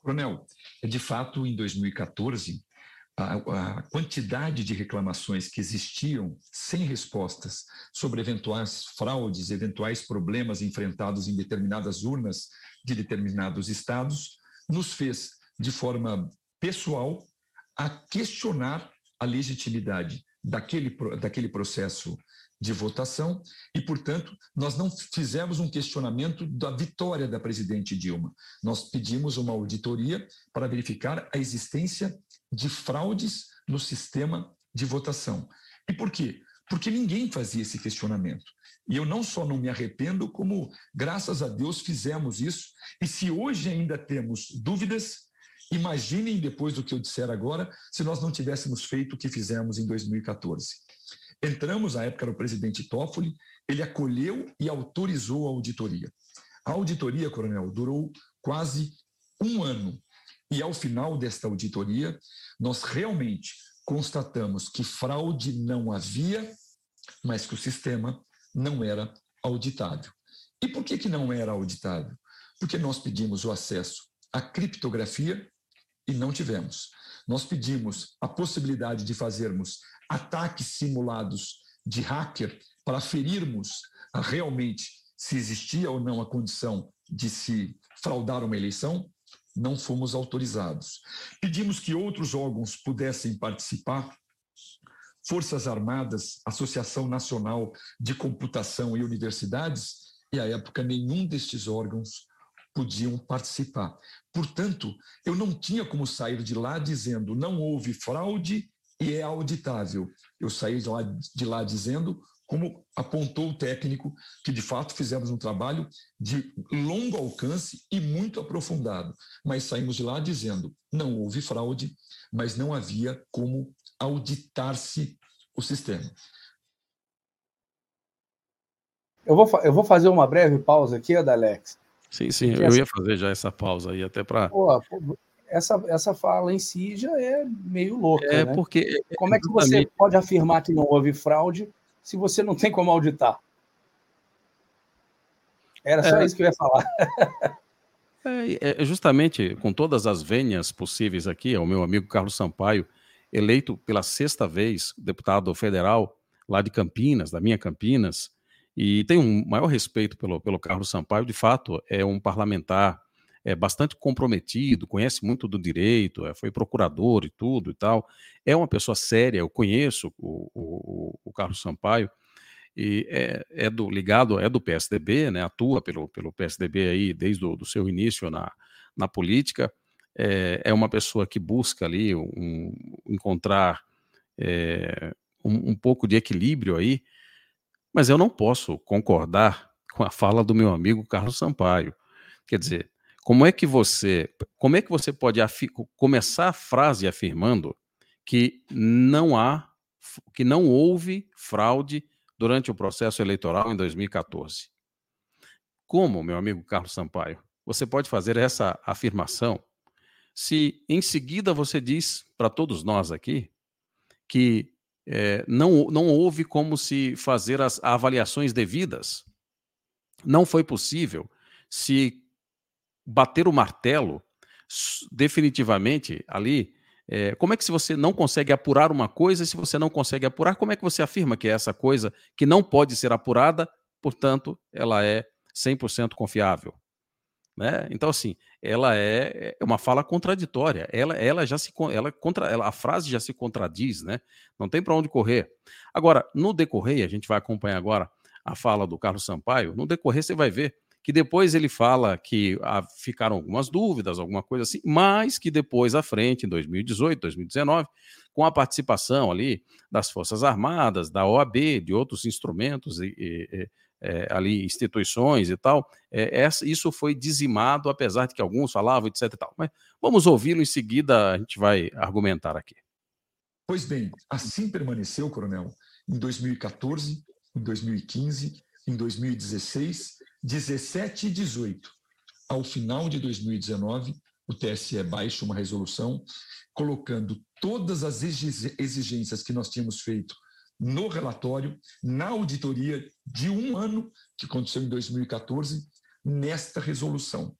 Coronel, de fato, em 2014, a, a, quantidade de reclamações que existiam sem respostas sobre eventuais fraudes, eventuais problemas enfrentados em determinadas urnas de determinados estados, nos fez, de forma pessoal, a questionar a legitimidade daquele, daquele processo de votação e, portanto, nós não fizemos um questionamento da vitória da presidente Dilma. Nós pedimos uma auditoria para verificar a existência de fraudes no sistema de votação. E por quê? Porque ninguém fazia esse questionamento. E eu não só não me arrependo, como, graças a Deus, fizemos isso. E se hoje ainda temos dúvidas, imaginem depois do que eu disser agora, se nós não tivéssemos feito o que fizemos em 2014. Entramos, na época era o presidente Toffoli, ele acolheu e autorizou a auditoria. A auditoria, coronel, durou quase um ano. E ao final desta auditoria, nós realmente constatamos que fraude não havia, mas que o sistema não era auditável. E por que, que não era auditável? Porque nós pedimos o acesso à criptografia e não tivemos. Nós pedimos a possibilidade de fazermos ataques simulados de hacker para ferirmos realmente se existia ou não a condição de se fraudar uma eleição, não fomos autorizados. Pedimos que outros órgãos pudessem participar, Forças Armadas, Associação Nacional de Computação e universidades, e à época nenhum destes órgãos podiam participar. Portanto, eu não tinha como sair de lá dizendo não houve fraude e é auditável. Eu saí de lá, de lá dizendo como apontou o técnico, que de fato fizemos um trabalho de longo alcance e muito aprofundado, mas saímos de lá dizendo não houve fraude, mas não havia como auditar-se o sistema. Eu vou, eu vou fazer uma breve pausa aqui, Adalex. Sim, sim, eu ia fazer já essa pausa aí, até para essa, essa fala em si já é meio louca. É né? porque. Como é que você pode afirmar que não houve fraude se você não tem como auditar? Era só É. isso que eu ia falar. É, é justamente com todas as vênias possíveis aqui, é o meu amigo Carlos Sampaio, eleito pela sexta vez deputado federal lá de Campinas, da minha Campinas, e tenho um maior respeito pelo, pelo Carlos Sampaio, de fato, é um parlamentar é, bastante comprometido, conhece muito do direito, é, foi procurador e tudo e tal, é uma pessoa séria, eu conheço o, o, o Carlos Sampaio, e é, é do ligado é do PSDB, né? Atua pelo, pelo PSDB aí desde o do seu início na, na política. É, é uma pessoa que busca ali um, encontrar é, um, um pouco de equilíbrio aí, mas eu não posso concordar com a fala do meu amigo Carlos Sampaio. Quer dizer, como é que você como é que você pode começar a frase afirmando que não há que não houve fraude durante o processo eleitoral em 2014. Como, meu amigo Carlos Sampaio, você pode fazer essa afirmação se em seguida você diz para todos nós aqui que eh, não, não houve como se fazer as avaliações devidas? Não foi possível se bater o martelo definitivamente ali é, como é que se você não consegue apurar uma coisa, e se você não consegue apurar, como é que você afirma que é essa coisa que não pode ser apurada, portanto, ela é 100% confiável? Né? Então, assim, ela é, é uma fala contraditória. Ela, ela já se ela contra, ela, a frase já se contradiz, né? Não tem para onde correr. Agora, no decorrer, a gente vai acompanhar agora a fala do Carlos Sampaio. No decorrer, você vai ver que depois ele fala que ah, ficaram algumas dúvidas, alguma coisa assim, mas que depois à frente, em 2018, 2019, com a participação ali das Forças Armadas, da OAB, de outros instrumentos e, e- e, eh, ali instituições e tal, eh, essa- isso foi dizimado, apesar de que alguns falavam, etc. E tal. Mas vamos ouvi-lo em seguida, a gente vai argumentar aqui. Pois bem, assim permaneceu, coronel, em 2014, em 2015, em 2016, 17 e 18. Ao final de 2019, o TSE baixa uma resolução colocando todas as exigências que nós tínhamos feito no relatório, na auditoria de um ano, que aconteceu em 2014, nesta resolução.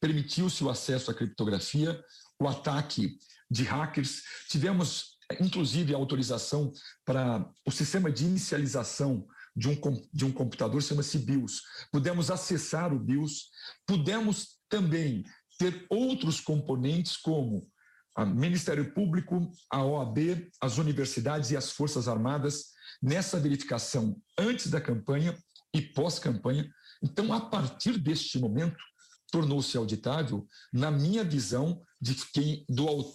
Permitiu-se o acesso à criptografia, o ataque de hackers, tivemos inclusive a autorização para o sistema de inicialização de um, de um computador, chama-se BIOS. Pudemos acessar o BIOS, pudemos também ter outros componentes como o Ministério Público, a OAB, as universidades e as Forças Armadas nessa verificação antes da campanha e pós-campanha. Então, a partir deste momento, tornou-se auditável, na minha visão, de quem, do,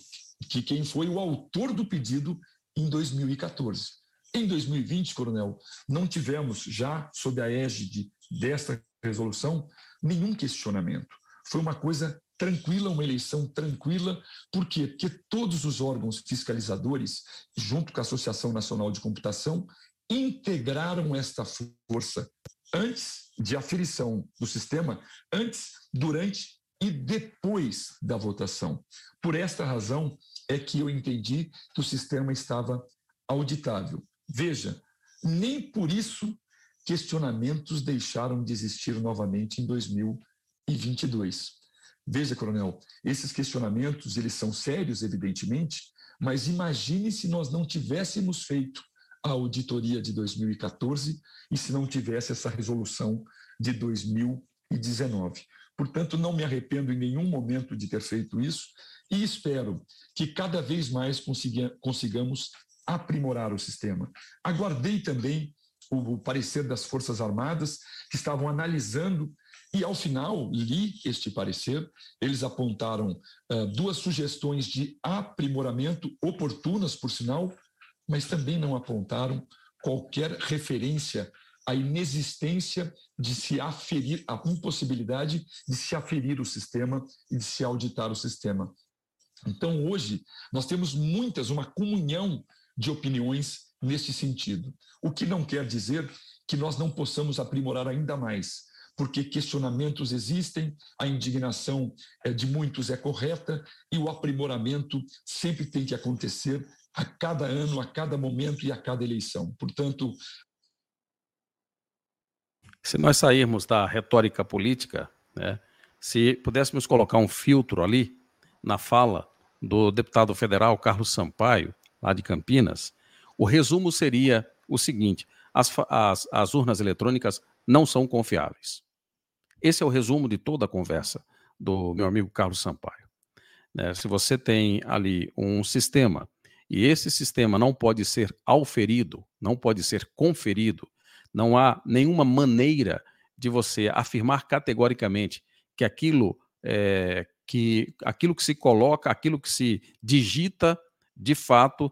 que quem foi o autor do pedido em 2014. Em 2020, coronel, não tivemos, já sob a égide desta resolução, nenhum questionamento. Foi uma coisa tranquila, uma eleição tranquila. Por quê? Porque todos os órgãos fiscalizadores, junto com a Associação Nacional de Computação, integraram esta força antes de aferição do sistema, antes, durante e depois da votação. Por esta razão é que eu entendi que o sistema estava auditável. Veja, nem por isso questionamentos deixaram de existir novamente em 2022. Veja, coronel, esses questionamentos, eles são sérios, evidentemente, mas imagine se nós não tivéssemos feito a auditoria de 2014 e se não tivesse essa resolução de 2019. Portanto, não me arrependo em nenhum momento de ter feito isso e espero que cada vez mais consiga- consigamos aprimorar o sistema. Aguardei também o parecer das Forças Armadas, que estavam analisando, e ao final li este parecer. Eles apontaram ah, duas sugestões de aprimoramento, oportunas, por sinal, mas também não apontaram qualquer referência à inexistência de se aferir, a impossibilidade de se aferir o sistema e de se auditar o sistema. Então, hoje, nós temos muitas, uma comunhão de opiniões neste sentido. O que não quer dizer que nós não possamos aprimorar ainda mais. porque questionamentos existem, a indignação é, de muitos é correta e o aprimoramento sempre tem que acontecer a cada ano, a cada momento e a cada eleição. Portanto. Se nós sairmos da retórica política, né, se pudéssemos colocar um filtro ali na fala do deputado federal Carlos Sampaio, lá de Campinas, o resumo seria o seguinte: as, as, as urnas eletrônicas não são confiáveis. Esse é o resumo de toda a conversa do meu amigo Carlos Sampaio. Né? Se você tem ali um sistema e esse sistema não pode ser auferido, não pode ser conferido, não há nenhuma maneira de você afirmar categoricamente que aquilo é, que aquilo que se coloca, aquilo que se digita, de fato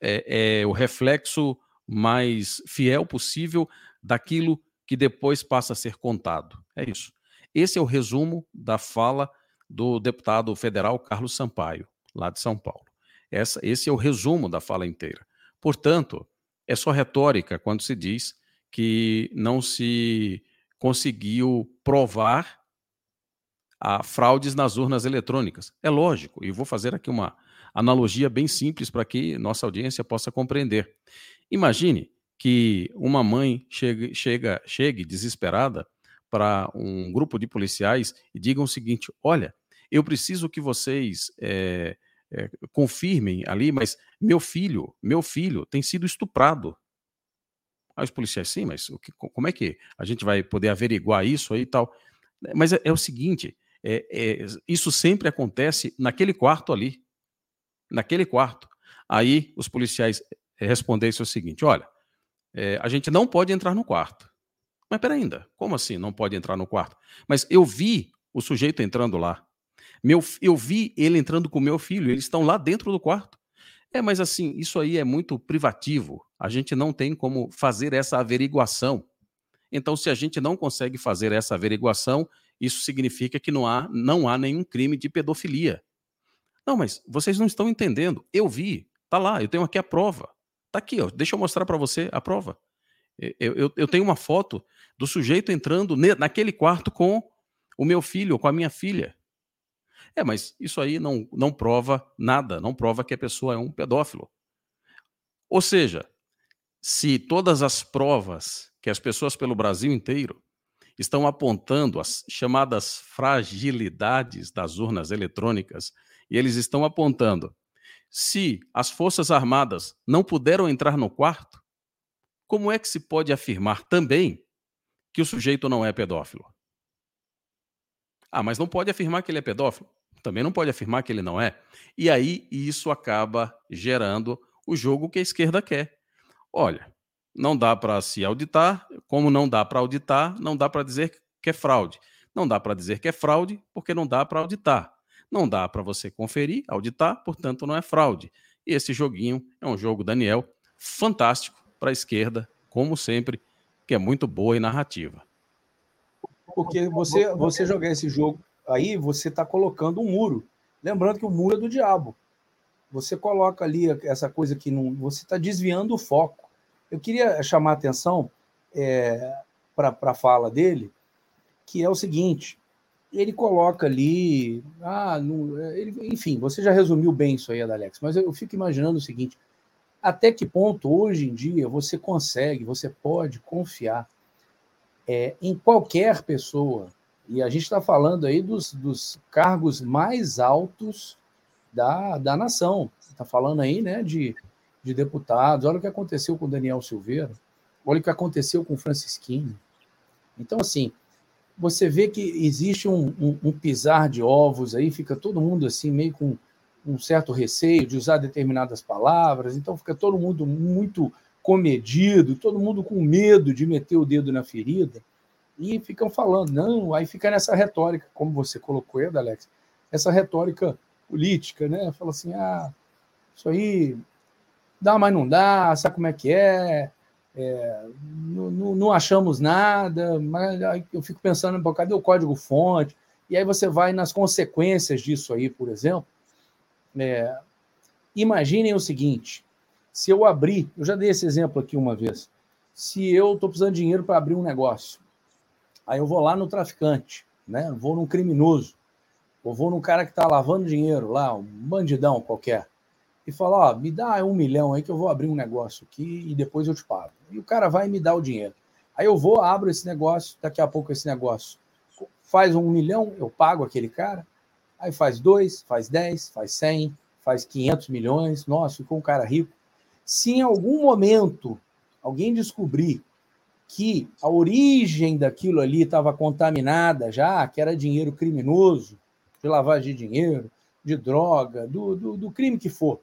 é, é o reflexo mais fiel possível daquilo que depois passa a ser contado. É isso. Esse é o resumo da fala do deputado federal Carlos Sampaio, lá de São Paulo. Essa, esse é o resumo da fala inteira. Portanto, é só retórica quando se diz que não se conseguiu provar a fraudes nas urnas eletrônicas. É lógico, e vou fazer aqui uma analogia bem simples para que nossa audiência possa compreender. Imagine que uma mãe chegue, chega, chegue desesperada para um grupo de policiais e diga o seguinte: olha, eu preciso que vocês é, é, confirmem ali, mas meu filho, meu filho tem sido estuprado. Aí os policiais, sim, mas que, como é que a gente vai poder averiguar isso aí e tal? Mas é, é o seguinte: é, isso sempre acontece naquele quarto ali. Naquele quarto. Aí os policiais respondessem o seguinte: olha, é, a gente não pode entrar no quarto. Mas peraí ainda, como assim não pode entrar no quarto? Mas eu vi o sujeito entrando lá. Meu, eu vi ele entrando com meu filho, eles estão lá dentro do quarto. É, mas assim, isso aí é muito privativo. A gente não tem como fazer essa averiguação. Então, se a gente não consegue fazer essa averiguação, isso significa que não há, não há nenhum crime de pedofilia. Não, mas vocês não estão entendendo. Eu vi, tá lá, eu tenho aqui a prova. Tá aqui, ó. Deixa eu mostrar para você a prova. Eu, eu, eu, tenho uma foto do sujeito entrando naquele quarto com o meu filho, com a minha filha. É, mas isso aí não, não prova nada, não prova que a pessoa é um pedófilo. Ou seja, se todas as provas que as pessoas pelo Brasil inteiro estão apontando as chamadas fragilidades das urnas eletrônicas, e eles estão apontando se as Forças Armadas não puderam entrar no quarto, como é que se pode afirmar também que o sujeito não é pedófilo? Ah, mas não pode afirmar que ele é pedófilo. Também não pode afirmar que ele não é. E aí isso acaba gerando o jogo que a esquerda quer. Olha, não dá para se auditar, como não dá para auditar, não dá para dizer que é fraude. Não dá para dizer que é fraude porque não dá para auditar. Não dá para você conferir, auditar, portanto não é fraude. E esse joguinho é um jogo, Daniel, fantástico para a esquerda, como sempre, que é muito boa e narrativa. Porque você, você jogar esse jogo aí, você está colocando um muro. Lembrando que o muro é do diabo. Você coloca ali essa coisa que não. Você está desviando o foco. Eu queria chamar a atenção é, para a fala dele, que é o seguinte: ele coloca ali. Ah, não, ele, enfim, você já resumiu bem isso aí, Alex, mas eu fico imaginando o seguinte: até que ponto hoje em dia você consegue, você pode confiar é, em qualquer pessoa, e a gente está falando aí dos, dos cargos mais altos da, da nação. Está falando aí né, de, de deputados. Olha o que aconteceu com Daniel Silveira, olha o que aconteceu com Francisquinho. Então, assim, você vê que existe um, um, um, pisar de ovos aí, fica todo mundo assim, meio com um certo receio de usar determinadas palavras, então fica todo mundo muito comedido, todo mundo com medo de meter o dedo na ferida, e ficam falando, não, aí fica nessa retórica, como você colocou, Ed, Alex, essa retórica política, né? Fala assim, ah, isso aí dá, mas não dá, sabe como é que é, é, não, não, achamos nada, mas eu fico pensando, pô, cadê o código-fonte? E aí você vai nas consequências disso aí, por exemplo. É, imaginem o seguinte: se eu abrir, eu já dei esse exemplo aqui uma vez, se eu estou precisando de dinheiro para abrir um negócio, Aí eu vou lá no traficante, né? vou num criminoso, ou vou num cara que está lavando dinheiro lá, um bandidão qualquer, e falo, ó, me dá um milhão aí que eu vou abrir um negócio aqui e depois eu te pago. E o cara vai me dar o dinheiro. Aí eu vou, abro esse negócio, daqui a pouco esse negócio faz um milhão, eu pago aquele cara, aí faz dois, faz dez, faz cem, faz quinhentos milhões, nossa, ficou um cara rico. Se em algum momento alguém descobrir que a origem daquilo ali estava contaminada já, que era dinheiro criminoso, de lavagem de dinheiro, de droga, do, do, do crime que for,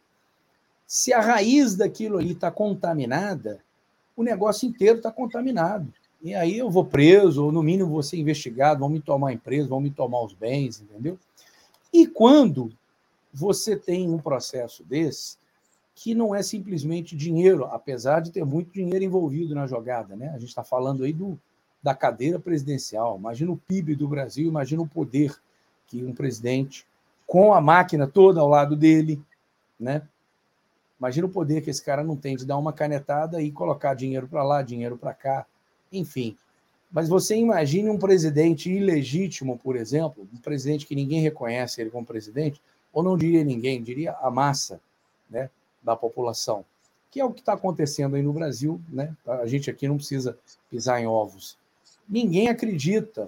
se a raiz daquilo ali está contaminada, o negócio inteiro está contaminado. E aí eu vou preso, ou no mínimo vou ser investigado, vão me tomar a empresa, vão me tomar os bens, entendeu? E quando você tem um processo desse, que não é simplesmente dinheiro, apesar de ter muito dinheiro envolvido na jogada, né? A gente está falando aí do, da cadeira presidencial. Imagina o PIB do Brasil, imagina o poder que um presidente, com a máquina toda ao lado dele, né? Imagina o poder que esse cara não tem de dar uma canetada e colocar dinheiro para lá, dinheiro para cá, enfim. Mas você imagine um presidente ilegítimo, por exemplo, um presidente que ninguém reconhece ele como presidente, ou não diria ninguém, diria a massa né, da população, que é o que está acontecendo aí no Brasil. Né? A gente aqui não precisa pisar em ovos. Ninguém acredita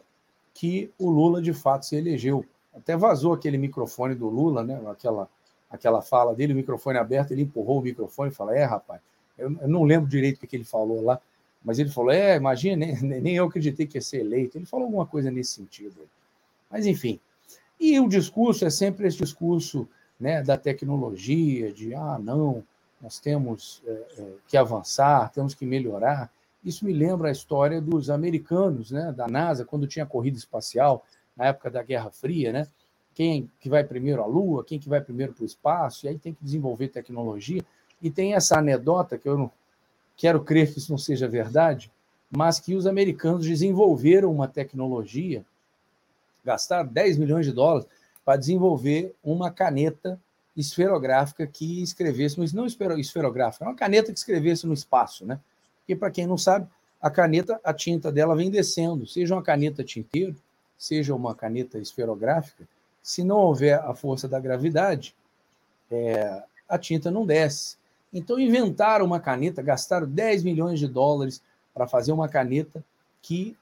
que o Lula de fato se elegeu. Até vazou aquele microfone do Lula, né? aquela aquela fala dele, o microfone aberto, ele empurrou o microfone e falou: É, rapaz, eu, não lembro direito o que ele falou lá, mas ele falou: É, imagina, nem, nem eu acreditei que ia ser eleito. Ele falou alguma coisa nesse sentido. Mas, enfim. E o discurso é sempre esse discurso né, da tecnologia, de ah, não, nós temos é, é, que avançar, temos que melhorar. Isso me lembra a história dos americanos, né, da NASA, quando tinha corrida espacial, na época da Guerra Fria, né? Quem que vai primeiro à Lua, quem que vai primeiro para o espaço, e aí tem que desenvolver tecnologia. E tem essa anedota, que eu não quero crer que isso não seja verdade, mas que os americanos desenvolveram uma tecnologia, gastaram 10 milhões de dólares para desenvolver uma caneta esferográfica que escrevesse, não esferográfica, é uma caneta que escrevesse no espaço, né? Porque, para quem não sabe, a caneta, a tinta dela vem descendo, seja uma caneta tinteiro, seja uma caneta esferográfica, se não houver a força da gravidade, é, a tinta não desce. Então, inventaram uma caneta, gastaram 10 milhões de dólares para fazer uma caneta que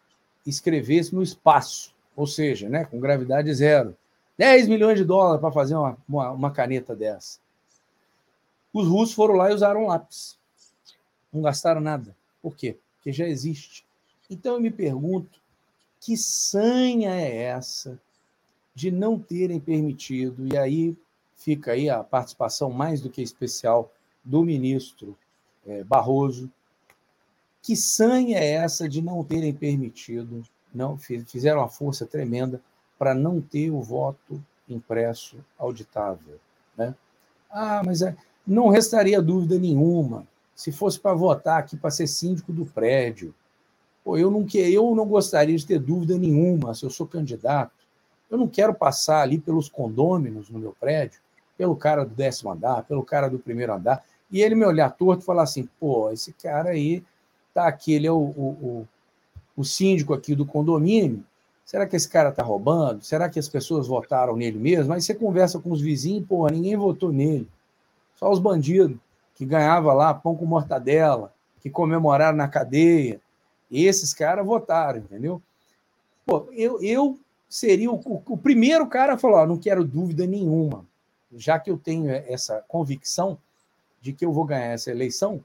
escrevesse no espaço, ou seja, né, com gravidade zero. 10 milhões de dólares para fazer uma, uma, uma, caneta dessa. Os russos foram lá e usaram lápis. Não gastaram nada. Por quê? Porque já existe. Então eu me pergunto: que sanha é essa de não terem permitido, e aí fica aí a participação mais do que especial do ministro é, Barroso. Que sanha é essa de não terem permitido, não fizeram uma força tremenda para não ter o voto impresso auditável, né? Ah, mas é, não restaria dúvida nenhuma se fosse para votar aqui para ser síndico do prédio. Pô, eu não que eu não gostaria de ter dúvida nenhuma se eu sou candidato eu não quero passar ali pelos condôminos no meu prédio, pelo cara do décimo andar, pelo cara do primeiro andar, e ele me olhar torto e falar assim: pô, esse cara aí tá aqui, ele é o, o, o, o síndico aqui do condomínio. Será que esse cara está roubando? Será que as pessoas votaram nele mesmo? Aí você conversa com os vizinhos, pô, ninguém votou nele. Só os bandidos que ganhavam lá pão com mortadela, que comemoraram na cadeia. Esses caras votaram, entendeu? Pô, eu, eu seria o, o, o primeiro cara a falar: não quero dúvida nenhuma, já que eu tenho essa convicção de que eu vou ganhar essa eleição,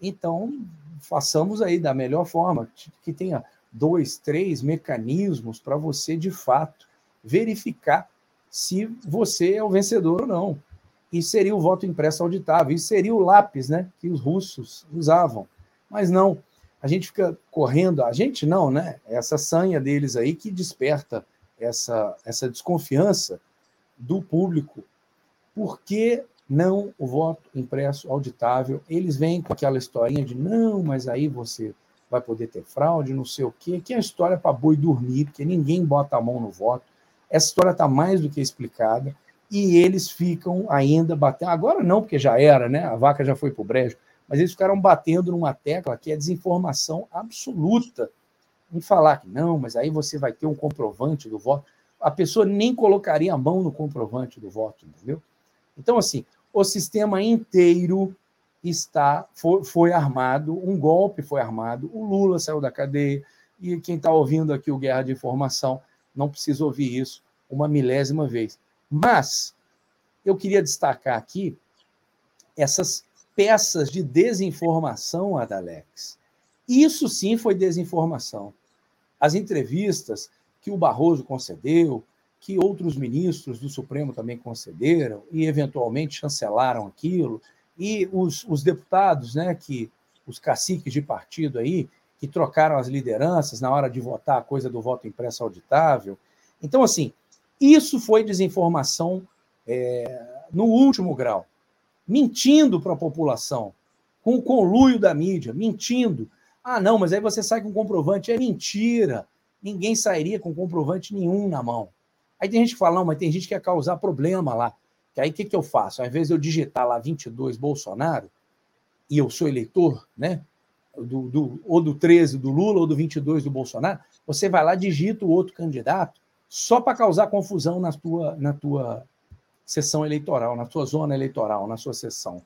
então façamos aí da melhor forma, que tenha dois, três mecanismos para você de fato verificar se você é o vencedor ou não. E seria o voto impresso auditável, e seria o lápis né, que os russos usavam. Mas não, a gente fica correndo, a gente não, né? Essa sanha deles aí que desperta essa, essa desconfiança do público. Por que não o voto impresso auditável? Eles vêm com aquela historinha de não, mas aí você vai poder ter fraude, não sei o quê, que é história para boi dormir, porque ninguém bota a mão no voto. Essa história está mais do que explicada e eles ficam ainda batendo. Agora não, porque já era, né? A vaca já foi para o brejo mas eles ficaram batendo numa tecla que é desinformação absoluta. em falar que não, mas aí você vai ter um comprovante do voto. A pessoa nem colocaria a mão no comprovante do voto, entendeu? Então, assim, o sistema inteiro está foi, foi armado, um golpe foi armado, o Lula saiu da cadeia, e quem está ouvindo aqui o Guerra de Informação não precisa ouvir isso uma milésima vez. Mas eu queria destacar aqui essas peças de desinformação, Adalex. Isso sim foi desinformação. As entrevistas que o Barroso concedeu, que outros ministros do Supremo também concederam e eventualmente chancelaram aquilo, e os, os deputados, né, que os caciques de partido aí, que trocaram as lideranças na hora de votar a coisa do voto impresso auditável. Então, assim, isso foi desinformação é, no último grau, mentindo para a população, com o conluio da mídia, mentindo. Ah, não, mas aí você sai com comprovante. É mentira. Ninguém sairia com comprovante nenhum na mão. Aí tem gente que fala, não, mas tem gente que quer causar problema lá. Que aí o que, que eu faço? Ao invés de eu digitar lá 22 Bolsonaro, e eu sou eleitor, né? Do, do, ou do 13 do Lula ou do 22 do Bolsonaro, você vai lá, digita o outro candidato só para causar confusão na tua, na tua sessão eleitoral, na sua zona eleitoral, na sua sessão.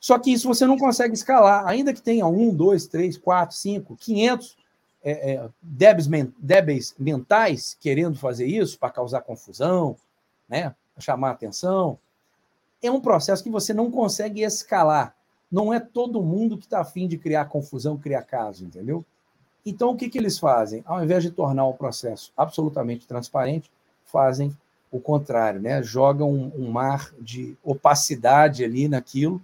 Só que isso você não consegue escalar, ainda que tenha um, dois, três, quatro, cinco, quinhentos é, é, débeis, débeis mentais querendo fazer isso para causar confusão, né, chamar atenção. É um processo que você não consegue escalar. Não é todo mundo que está afim de criar confusão, criar caso, entendeu? Então, o que, que eles fazem? Ao invés de tornar o processo absolutamente transparente, fazem o contrário, né? jogam um, mar de opacidade ali naquilo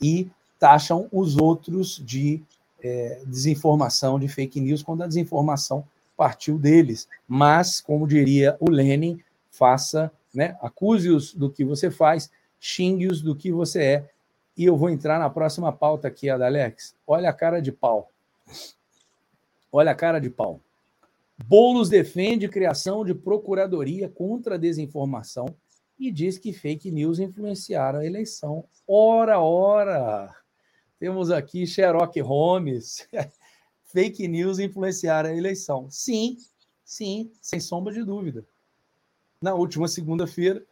e taxam os outros de é, desinformação, de fake news, quando a desinformação partiu deles. Mas, como diria o Lenin, faça, né? acuse-os do que você faz, xingue-os do que você é. E eu vou entrar na próxima pauta aqui, Adalex. Olha a cara de pau. Olha a cara de pau. Boulos defende criação de procuradoria contra a desinformação e diz que fake news influenciaram a eleição. Ora, ora! Temos aqui Sherlock Holmes. fake news influenciaram a eleição. Sim, sim, sem sombra de dúvida. Na última segunda-feira,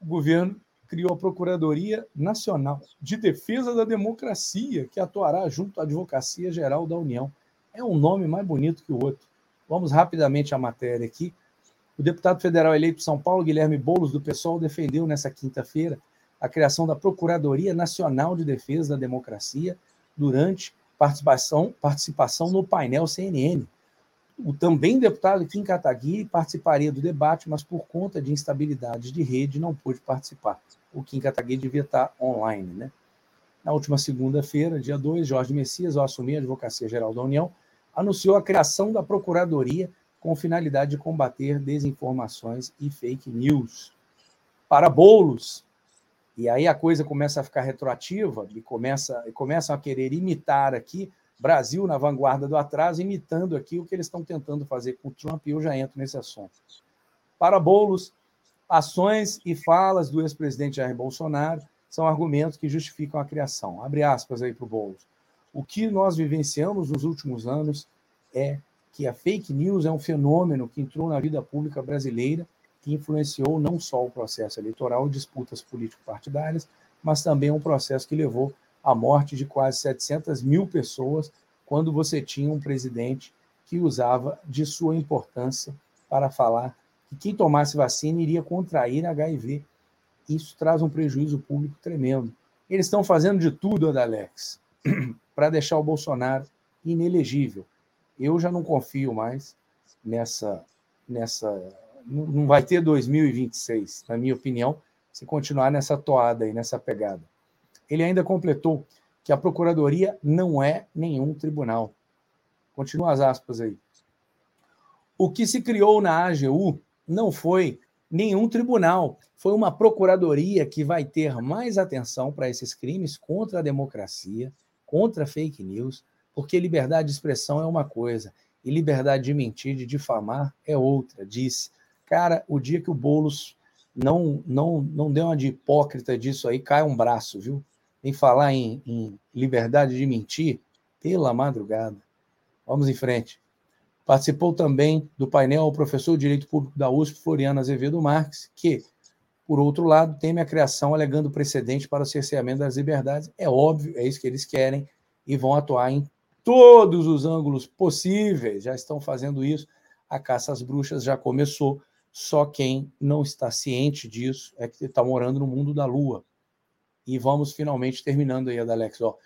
o governo criou a Procuradoria Nacional de Defesa da Democracia, que atuará junto à Advocacia Geral da União. É um nome mais bonito que o outro. Vamos rapidamente à matéria aqui. O deputado federal eleito de São Paulo, Guilherme Boulos, do PSOL, defendeu nessa quinta-feira a criação da Procuradoria Nacional de Defesa da Democracia durante participação, participação no painel CNN. O também deputado Kim Kataguiri participaria do debate, mas por conta de instabilidades de rede não pôde participar. O Kim Kataguiri devia estar online. Né? Na última segunda-feira, dia 2, Jorge Messias, ao assumir a Advocacia Geral da União, anunciou a criação da Procuradoria com finalidade de combater desinformações e fake news. Para bolos, e aí a coisa começa a ficar retroativa e começa, e começam a querer imitar aqui, Brasil na vanguarda do atraso, imitando aqui o que eles estão tentando fazer com o Trump, e eu já entro nesse assunto. Para bolos, ações e falas do ex-presidente Jair Bolsonaro são argumentos que justificam a criação. Abre aspas aí para o Boulos. O que nós vivenciamos nos últimos anos é que a fake news é um fenômeno que entrou na vida pública brasileira, que influenciou não só o processo eleitoral disputas político-partidárias, mas também um processo que levou à morte de quase 700 mil pessoas quando você tinha um presidente que usava de sua importância para falar que quem tomasse vacina iria contrair HIV. Isso traz um prejuízo público tremendo. Eles estão fazendo de tudo, Adalex, para deixar o Bolsonaro inelegível. Eu já não confio mais nessa. nessa não vai ter 2026, na minha opinião, se continuar nessa toada aí, nessa pegada. Ele ainda completou que a Procuradoria não é nenhum tribunal. Continua as aspas aí. O que se criou na AGU não foi nenhum tribunal, foi uma procuradoria que vai ter mais atenção para esses crimes contra a democracia, contra fake news, porque liberdade de expressão é uma coisa e liberdade de mentir, de difamar é outra. Disse, cara, o dia que o Boulos não não não deu uma de hipócrita disso aí, cai um braço, viu? Em falar em, em liberdade de mentir, pela madrugada. Vamos em frente. Participou também do painel o professor de Direito Público da USP, Floriano Azevedo Marques, que, por outro lado, teme a criação alegando precedente para o cerceamento das liberdades. É óbvio, é isso que eles querem e vão atuar em todos os ângulos possíveis. Já estão fazendo isso. A caça às bruxas já começou. Só quem não está ciente disso é que está morando no mundo da lua. E vamos finalmente terminando aí, Adalex. Ó,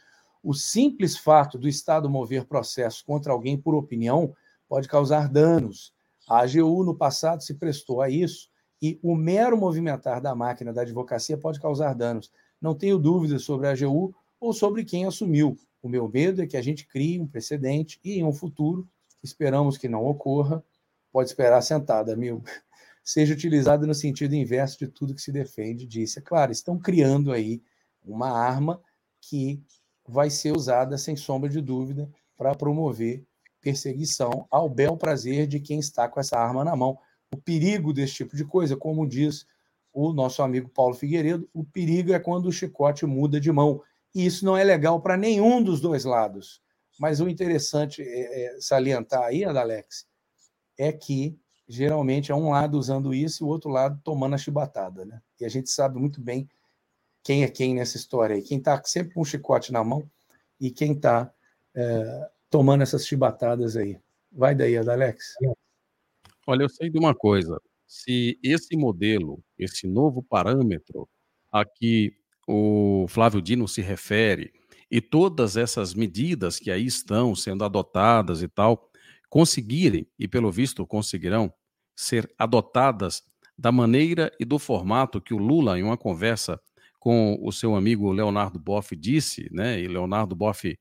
o simples fato do Estado mover processo contra alguém por opinião pode causar danos. A AGU, no passado, se prestou a isso, e o mero movimentar da máquina da advocacia pode causar danos. Não tenho dúvidas sobre a AGU ou sobre quem assumiu. O meu medo é que a gente crie um precedente e, em um futuro, esperamos que não ocorra, pode esperar sentada, amigo, seja utilizado no sentido inverso de tudo que se defende, disse. É claro, estão criando aí uma arma que vai ser usada, sem sombra de dúvida, para promover perseguição ao bel prazer de quem está com essa arma na mão. O perigo desse tipo de coisa, como diz o nosso amigo Paulo Figueiredo, o perigo é quando o chicote muda de mão. E isso não é legal para nenhum dos dois lados. Mas o interessante é, é salientar aí, Adalex, é que geralmente é um lado usando isso e o outro lado tomando a chibatada. Né? E a gente sabe muito bem quem é quem nessa história aí. Quem está sempre com um chicote na mão e quem está é, tomando essas chibatadas aí. Vai daí, Adalex. Olha, eu sei de uma coisa. Se esse modelo, esse novo parâmetro a que o Flávio Dino se refere, e todas essas medidas que aí estão sendo adotadas e tal, conseguirem, e pelo visto conseguirão, ser adotadas da maneira e do formato que o Lula, em uma conversa com o seu amigo Leonardo Boff, disse, né? E Leonardo Boff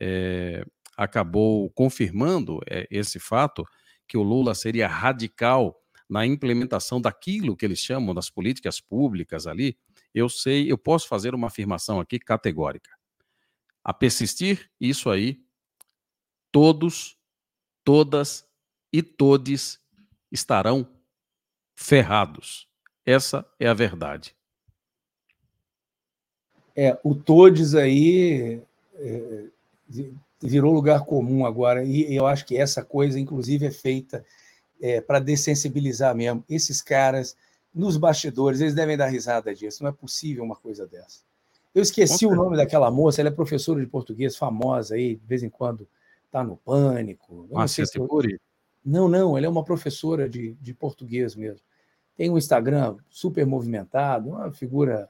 é, acabou confirmando é, esse fato, que o Lula seria radical na implementação daquilo que eles chamam das políticas públicas ali, eu sei, eu posso fazer uma afirmação aqui categórica. A persistir isso aí, todos, todas e todes estarão ferrados. Essa é a verdade. É, o todes aí é, virou lugar comum agora, e eu acho que essa coisa, inclusive, é feita é, para dessensibilizar mesmo. Esses caras, nos bastidores, eles devem dar risada disso. Não é possível uma coisa dessa. Eu esqueci o nome daquela moça, ela é professora de português famosa aí, de vez em quando está no pânico. não, sei se eu... não, não, ela é uma professora de, de português mesmo. Tem um Instagram super movimentado, uma figura,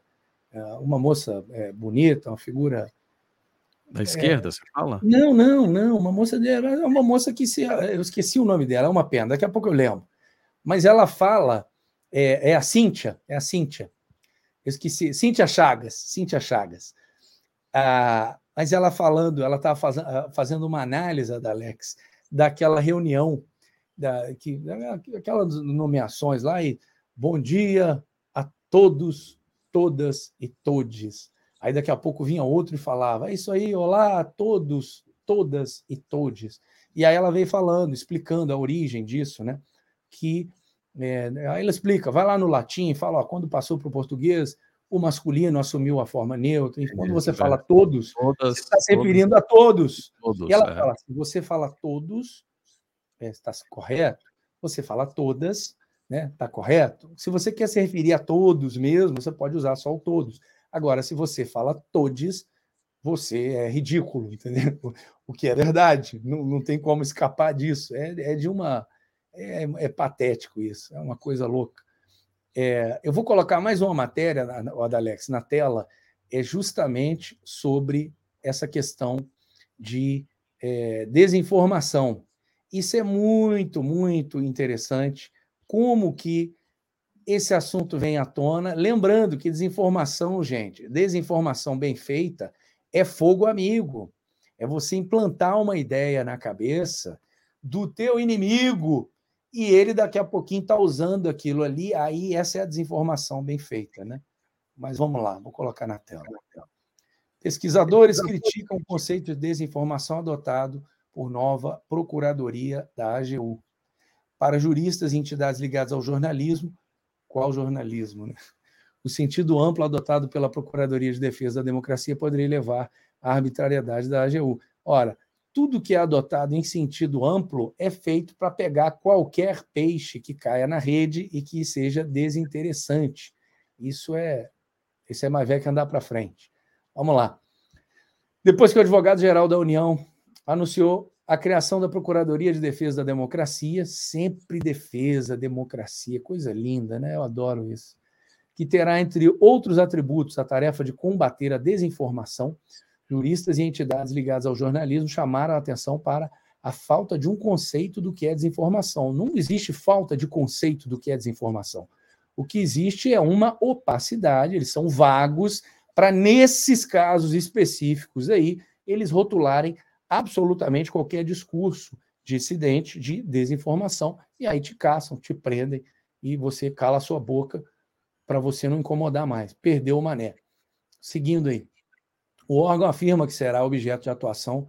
é, uma moça é, bonita, uma figura da é. esquerda, é, você fala? Não, não, não. Uma moça dela, é uma moça que se. Eu esqueci o nome dela, é uma pena, daqui a pouco eu lembro. Mas ela fala, é, é a Cíntia, é a Cíntia. Eu esqueci, Cíntia Chagas, Cíntia Chagas. Ah, mas ela falando, ela estava faz, ah, fazendo uma análise da Alex daquela reunião, da, que, aquelas nomeações lá, e bom dia a todos, todas e todes Aí daqui a pouco vinha outro e falava: é isso aí, olá a todos, todas e todes. E aí ela veio falando, explicando a origem disso, né? Que é, aí ela explica, vai lá no latim, fala, ó, quando passou para o português, o masculino assumiu a forma neutra. E quando você fala é. todos, todas, você está se referindo todos, a todos. todos. E ela é. fala, se você fala todos, está é, correto. Você fala todas, né? Está correto. Se você quer se referir a todos mesmo, você pode usar só o todos. Agora, se você fala todes, você é ridículo, entendeu? O que é verdade, não, não tem como escapar disso. É, é de uma. É, é, patético isso, é uma coisa louca. É, eu vou colocar mais uma matéria, Adalex, na tela, é justamente sobre essa questão de é, desinformação. Isso é muito, muito interessante. Como que esse assunto vem à tona. Lembrando que desinformação, gente, desinformação bem feita é fogo amigo. É você implantar uma ideia na cabeça do teu inimigo e ele daqui a pouquinho está usando aquilo ali. Aí essa é a desinformação bem feita, né? Mas vamos lá, vou colocar na tela. Pesquisadores criticam o conceito de desinformação adotado por nova Procuradoria da AGU. Para juristas e entidades ligadas ao jornalismo, qual jornalismo. Né? O sentido amplo adotado pela Procuradoria de Defesa da Democracia poderia levar à arbitrariedade da AGU. Ora, tudo que é adotado em sentido amplo é feito para pegar qualquer peixe que caia na rede e que seja desinteressante. Isso é isso é mais velho que andar para frente. Vamos lá. Depois que o advogado-geral da União anunciou a criação da Procuradoria de Defesa da Democracia, sempre defesa, democracia, coisa linda, né? Eu adoro isso. Que terá, entre outros atributos, a tarefa de combater a desinformação, juristas e entidades ligadas ao jornalismo chamaram a atenção para a falta de um conceito do que é desinformação. Não existe falta de conceito do que é desinformação. O que existe é uma opacidade, eles são vagos, para nesses casos específicos aí, eles rotularem absolutamente qualquer discurso dissidente de desinformação, e aí te caçam, te prendem, e você cala a sua boca para você não incomodar mais. Perdeu o mané. Seguindo aí. O órgão afirma que será objeto de atuação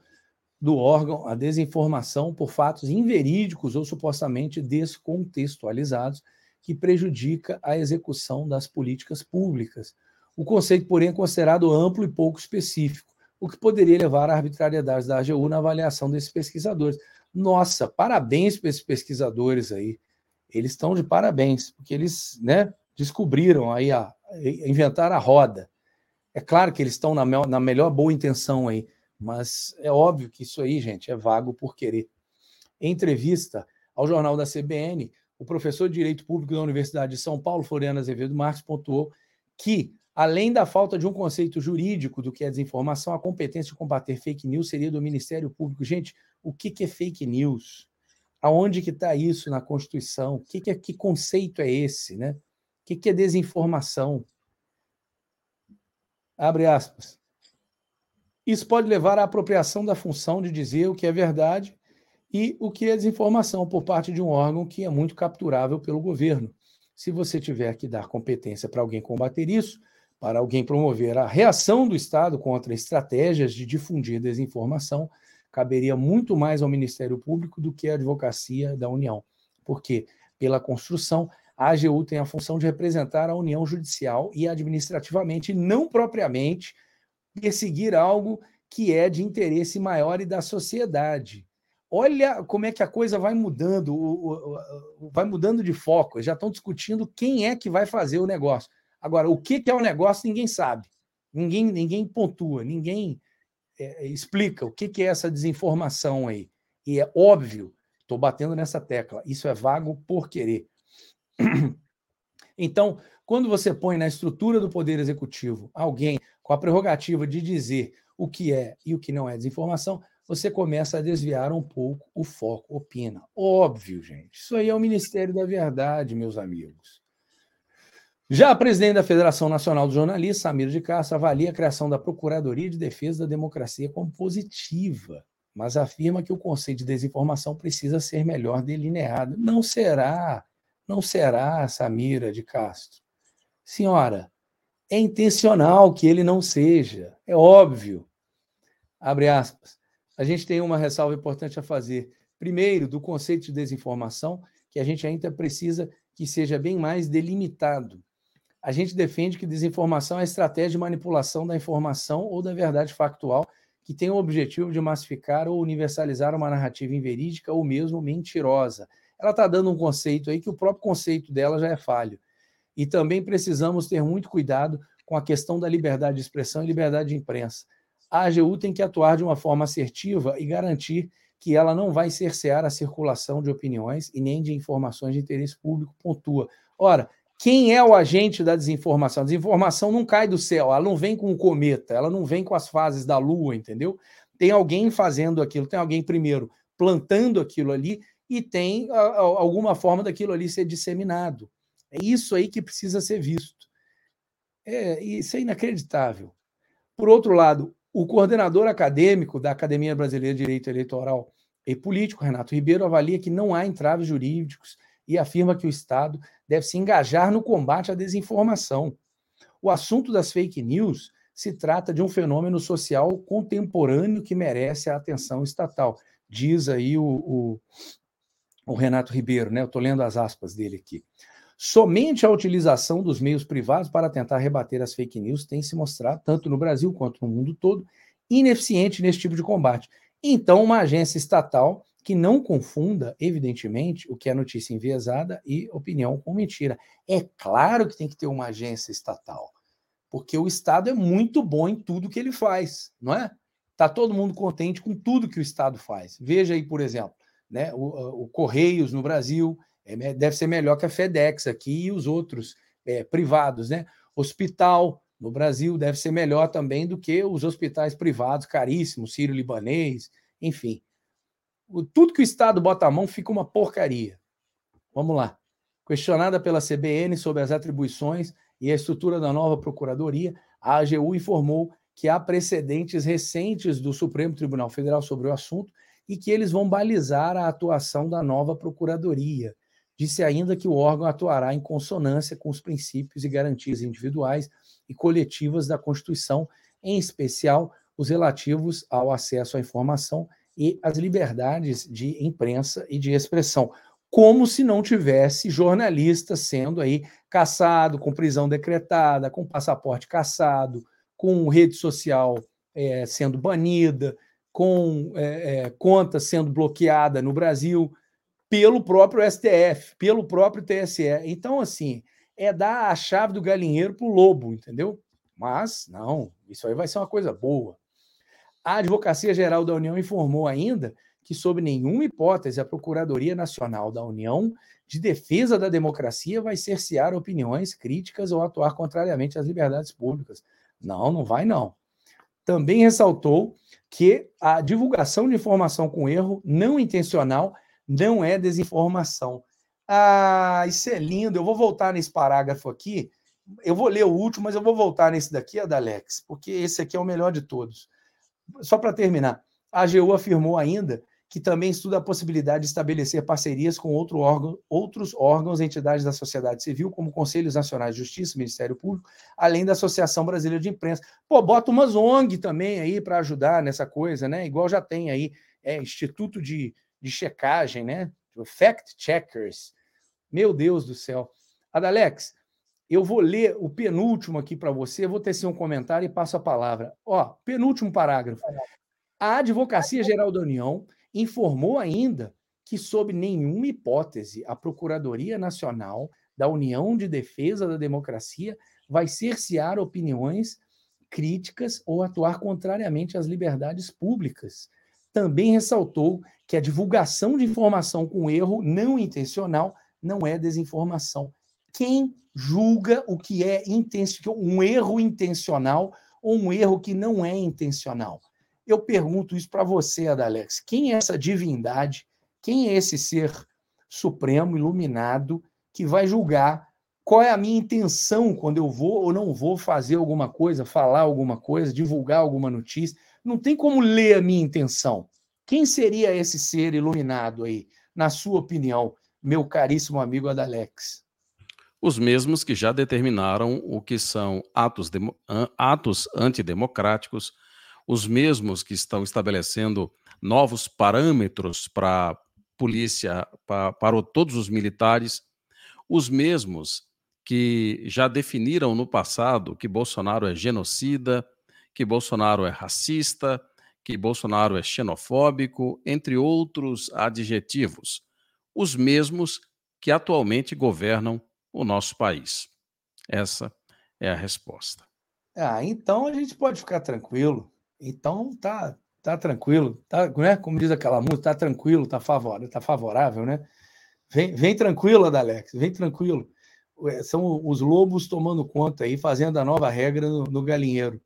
do órgão a desinformação por fatos inverídicos ou supostamente descontextualizados que prejudica a execução das políticas públicas. O conceito, porém, é considerado amplo e pouco específico, o que poderia levar à arbitrariedade da AGU na avaliação desses pesquisadores. Nossa, parabéns para esses pesquisadores aí. Eles estão de parabéns, porque eles né, descobriram aí, a, inventaram a roda. É claro que eles estão na, na melhor boa intenção aí, mas é óbvio que isso aí, gente, é vago por querer. Em entrevista ao jornal da CBN, o professor de Direito Público da Universidade de São Paulo, Floriano Azevedo Marques, pontuou que, além da falta de um conceito jurídico do que é desinformação, a competência de combater fake news seria do Ministério Público. Gente, o que, é fake news? Aonde que está isso na Constituição? Que, que, é, que conceito é esse? Né? O que, que é desinformação? Abre aspas. Isso pode levar à apropriação da função de dizer o que é verdade e o que é desinformação por parte de um órgão que é muito capturável pelo governo. Se você tiver que dar competência para alguém combater isso, para alguém promover a reação do Estado contra estratégias de difundir desinformação, caberia muito mais ao Ministério Público do que à advocacia da União. Porque, pela construção, a AGU tem a função de representar a União judicial e administrativamente, não propriamente perseguir algo que é de interesse maior e da sociedade. Olha como é que a coisa vai mudando, vai mudando de foco. Já estão discutindo quem é que vai fazer o negócio. Agora, o que é o negócio, ninguém sabe. Ninguém, ninguém pontua, ninguém é, explica o que é essa desinformação aí. E é óbvio, estou batendo nessa tecla, isso é vago por querer. Então, quando você põe na estrutura do Poder Executivo alguém com a prerrogativa de dizer o que é e o que não é desinformação, você começa a desviar um pouco o foco, opina. Óbvio, gente. Isso aí é o Ministério da Verdade, meus amigos. Já a presidente da Federação Nacional dos Jornalistas, Samir de Castro, avalia a criação da Procuradoria de Defesa da Democracia como positiva, mas afirma que o conceito de desinformação precisa ser melhor delineado. Não será não será Samira de Castro. Senhora, é intencional que ele não seja, é óbvio. Abre aspas. A gente tem uma ressalva importante a fazer. Primeiro, do conceito de desinformação, que a gente ainda precisa que seja bem mais delimitado. A gente defende que desinformação é estratégia de manipulação da informação ou da verdade factual que tem o objetivo de massificar ou universalizar uma narrativa inverídica ou mesmo mentirosa ela está dando um conceito aí que o próprio conceito dela já é falho. E também precisamos ter muito cuidado com a questão da liberdade de expressão e liberdade de imprensa. A AGU tem que atuar de uma forma assertiva e garantir que ela não vai cercear a circulação de opiniões e nem de informações de interesse público, pontua. Ora, quem é o agente da desinformação? A desinformação não cai do céu, ela não vem com o cometa, ela não vem com as fases da lua, entendeu? Tem alguém fazendo aquilo, tem alguém primeiro plantando aquilo ali e tem a, a, alguma forma daquilo ali ser disseminado. É isso aí que precisa ser visto. É, isso é inacreditável. Por outro lado, o coordenador acadêmico da Academia Brasileira de Direito Eleitoral e Político, Renato Ribeiro, avalia que não há entraves jurídicos e afirma que o Estado deve se engajar no combate à desinformação. O assunto das fake news se trata de um fenômeno social contemporâneo que merece a atenção estatal, diz aí o, o, o Renato Ribeiro, né? Eu estou lendo as aspas dele aqui. Somente a utilização dos meios privados para tentar rebater as fake news tem se mostrado, tanto no Brasil quanto no mundo todo, ineficiente nesse tipo de combate. Então, uma agência estatal que não confunda, evidentemente, o que é notícia enviesada e opinião com mentira. É claro que tem que ter uma agência estatal, porque o Estado é muito bom em tudo que ele faz, não é? Está todo mundo contente com tudo que o Estado faz. Veja aí, por exemplo, né, o, o Correios no Brasil é, deve ser melhor que a FedEx aqui e os outros é, privados, né? Hospital no Brasil deve ser melhor também do que os hospitais privados caríssimos, Sírio-Libanês, enfim tudo que o Estado bota a mão fica uma porcaria. Vamos lá. Questionada pela CBN sobre as atribuições e a estrutura da nova procuradoria, a AGU informou que há precedentes recentes do Supremo Tribunal Federal sobre o assunto e que eles vão balizar a atuação da nova procuradoria. Disse ainda que o órgão atuará em consonância com os princípios e garantias individuais e coletivas da Constituição, em especial os relativos ao acesso à informação e as liberdades de imprensa e de expressão, como se não tivesse jornalista sendo aí caçado, com prisão decretada, com passaporte caçado, com rede social é, sendo banida, com é, é, conta sendo bloqueada no Brasil pelo próprio STF, pelo próprio TSE. Então, assim, é dar a chave do galinheiro para o lobo, entendeu? Mas, não, isso aí vai ser uma coisa boa. A Advocacia Geral da União informou ainda que, sob nenhuma hipótese, a Procuradoria Nacional da União de Defesa da Democracia vai cercear opiniões críticas ou atuar contrariamente às liberdades públicas. Não, não vai não. Também ressaltou que a divulgação de informação com erro não intencional não é desinformação. Ah, isso é lindo. Eu vou voltar nesse parágrafo aqui. Eu vou ler o último, mas eu vou voltar nesse daqui, Adalex, porque esse aqui é o melhor de todos. Só para terminar, a AGU afirmou ainda que também estuda a possibilidade de estabelecer parcerias com outro órgão, outros órgãos e entidades da sociedade civil, como Conselhos Nacionais de Justiça, Ministério Público, além da Associação Brasileira de Imprensa. Pô, bota umas ONG também aí para ajudar nessa coisa, né? Igual já tem aí, é, Instituto de, de Checagem, né? Fact Checkers. Meu Deus do céu. Adalex, eu vou ler o penúltimo aqui para você, vou tecer um comentário e passo a palavra. Ó, penúltimo parágrafo. A Advocacia Geral da União informou ainda que, sob nenhuma hipótese, a Procuradoria Nacional da União de Defesa da Democracia vai cercear opiniões críticas ou atuar contrariamente às liberdades públicas. Também ressaltou que a divulgação de informação com erro não intencional não é desinformação. Quem julga o que é um erro intencional ou um erro que não é intencional. Eu pergunto isso para você, Adalex. Quem é essa divindade? Quem é esse ser supremo, iluminado, que vai julgar qual é a minha intenção quando eu vou ou não vou fazer alguma coisa, falar alguma coisa, divulgar alguma notícia? Não tem como ler a minha intenção. Quem seria esse ser iluminado aí, na sua opinião, meu caríssimo amigo Adalex? Os mesmos que já determinaram o que são atos, atos antidemocráticos, os mesmos que estão estabelecendo novos parâmetros para a polícia, para, para todos os militares, os mesmos que já definiram no passado que Bolsonaro é genocida, que Bolsonaro é racista, que Bolsonaro é xenofóbico, entre outros adjetivos. Os mesmos que atualmente governam o nosso país? Essa é a resposta. Ah, então a gente pode ficar tranquilo. Então tá, tá tranquilo, tá, né? Como diz aquela música, tá tranquilo, tá favorável, tá favorável, né? Vem, vem tranquilo, Adalex, vem tranquilo. São os lobos tomando conta aí, fazendo a nova regra no, no galinheiro.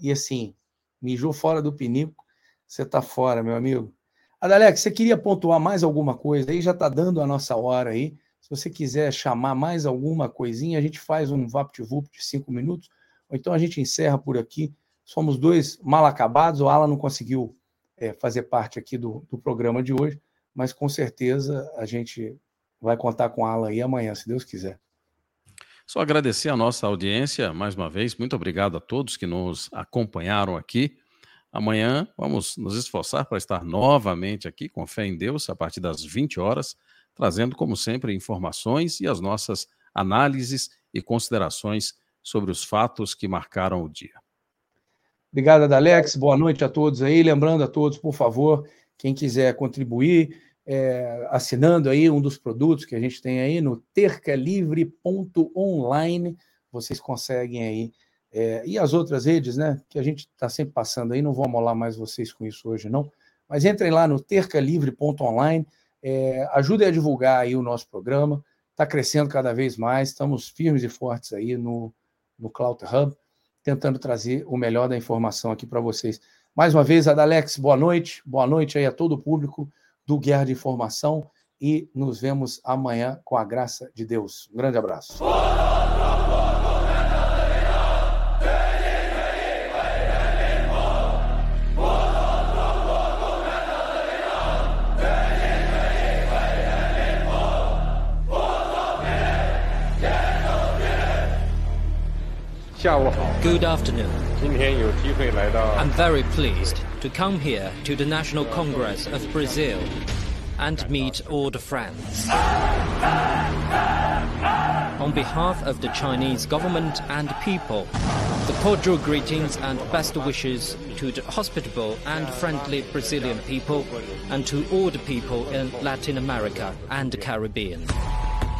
E assim, mijou fora do pinico, você tá fora, meu amigo. Adalex, você queria pontuar mais alguma coisa aí? Já tá dando a nossa hora aí. Se você quiser chamar mais alguma coisinha, a gente faz um VaptVup de cinco minutos, ou então a gente encerra por aqui. Somos dois mal acabados, o Alan não conseguiu é, fazer parte aqui do, do programa de hoje, mas com certeza a gente vai contar com o Alan aí amanhã, se Deus quiser. Só agradecer a nossa audiência mais uma vez. Muito obrigado a todos que nos acompanharam aqui. Amanhã vamos nos esforçar para estar novamente aqui com fé em Deus a partir das 20 horas trazendo, como sempre, informações e as nossas análises e considerações sobre os fatos que marcaram o dia. Obrigado, Adalex. Boa noite a todos aí. Lembrando a todos, por favor, quem quiser contribuir, é, assinando aí um dos produtos que a gente tem aí no tercalivre.online, vocês conseguem aí. É, e as outras redes, né, que a gente está sempre passando aí, não vou amolar mais vocês com isso hoje, não. Mas entrem lá no tercalivre.online, é, ajudem a divulgar aí o nosso programa, está crescendo cada vez mais, estamos firmes e fortes aí no, no Cloud Hub, tentando trazer o melhor da informação aqui para vocês. Mais uma vez, Adalex, boa noite, boa noite aí a todo o público do Guerra de Informação e nos vemos amanhã com a graça de Deus. Um grande abraço. Good afternoon. I'm very pleased to come here to the National Congress of Brazil and meet all the friends. On behalf of the Chinese government and people, the cordial greetings and best wishes to the hospitable and friendly Brazilian people and to all the people in Latin America and the Caribbean.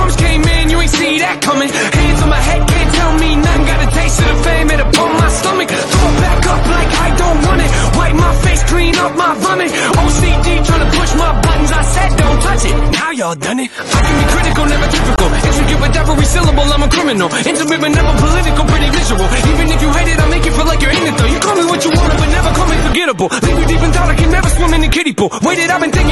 Drums came in, you ain't see that coming. Hands on my head, can't tell me nothing. Got a taste of the fame, it upon my stomach. Throw it back up like I don't want it. Wipe my face, clean up my vomit. OCD trying to push my buttons, I said don't touch it. Now y'all done it. I can be critical, never typical. Intricate with every syllable, I'm a criminal. Intimate but never political, pretty visual. Even if you hate it, I'll make you feel like you're in it though. You call me what you want, but never call me forgettable. Leave you deep in thought, I can never swim in the kiddie pool. Waited, I've been thinking.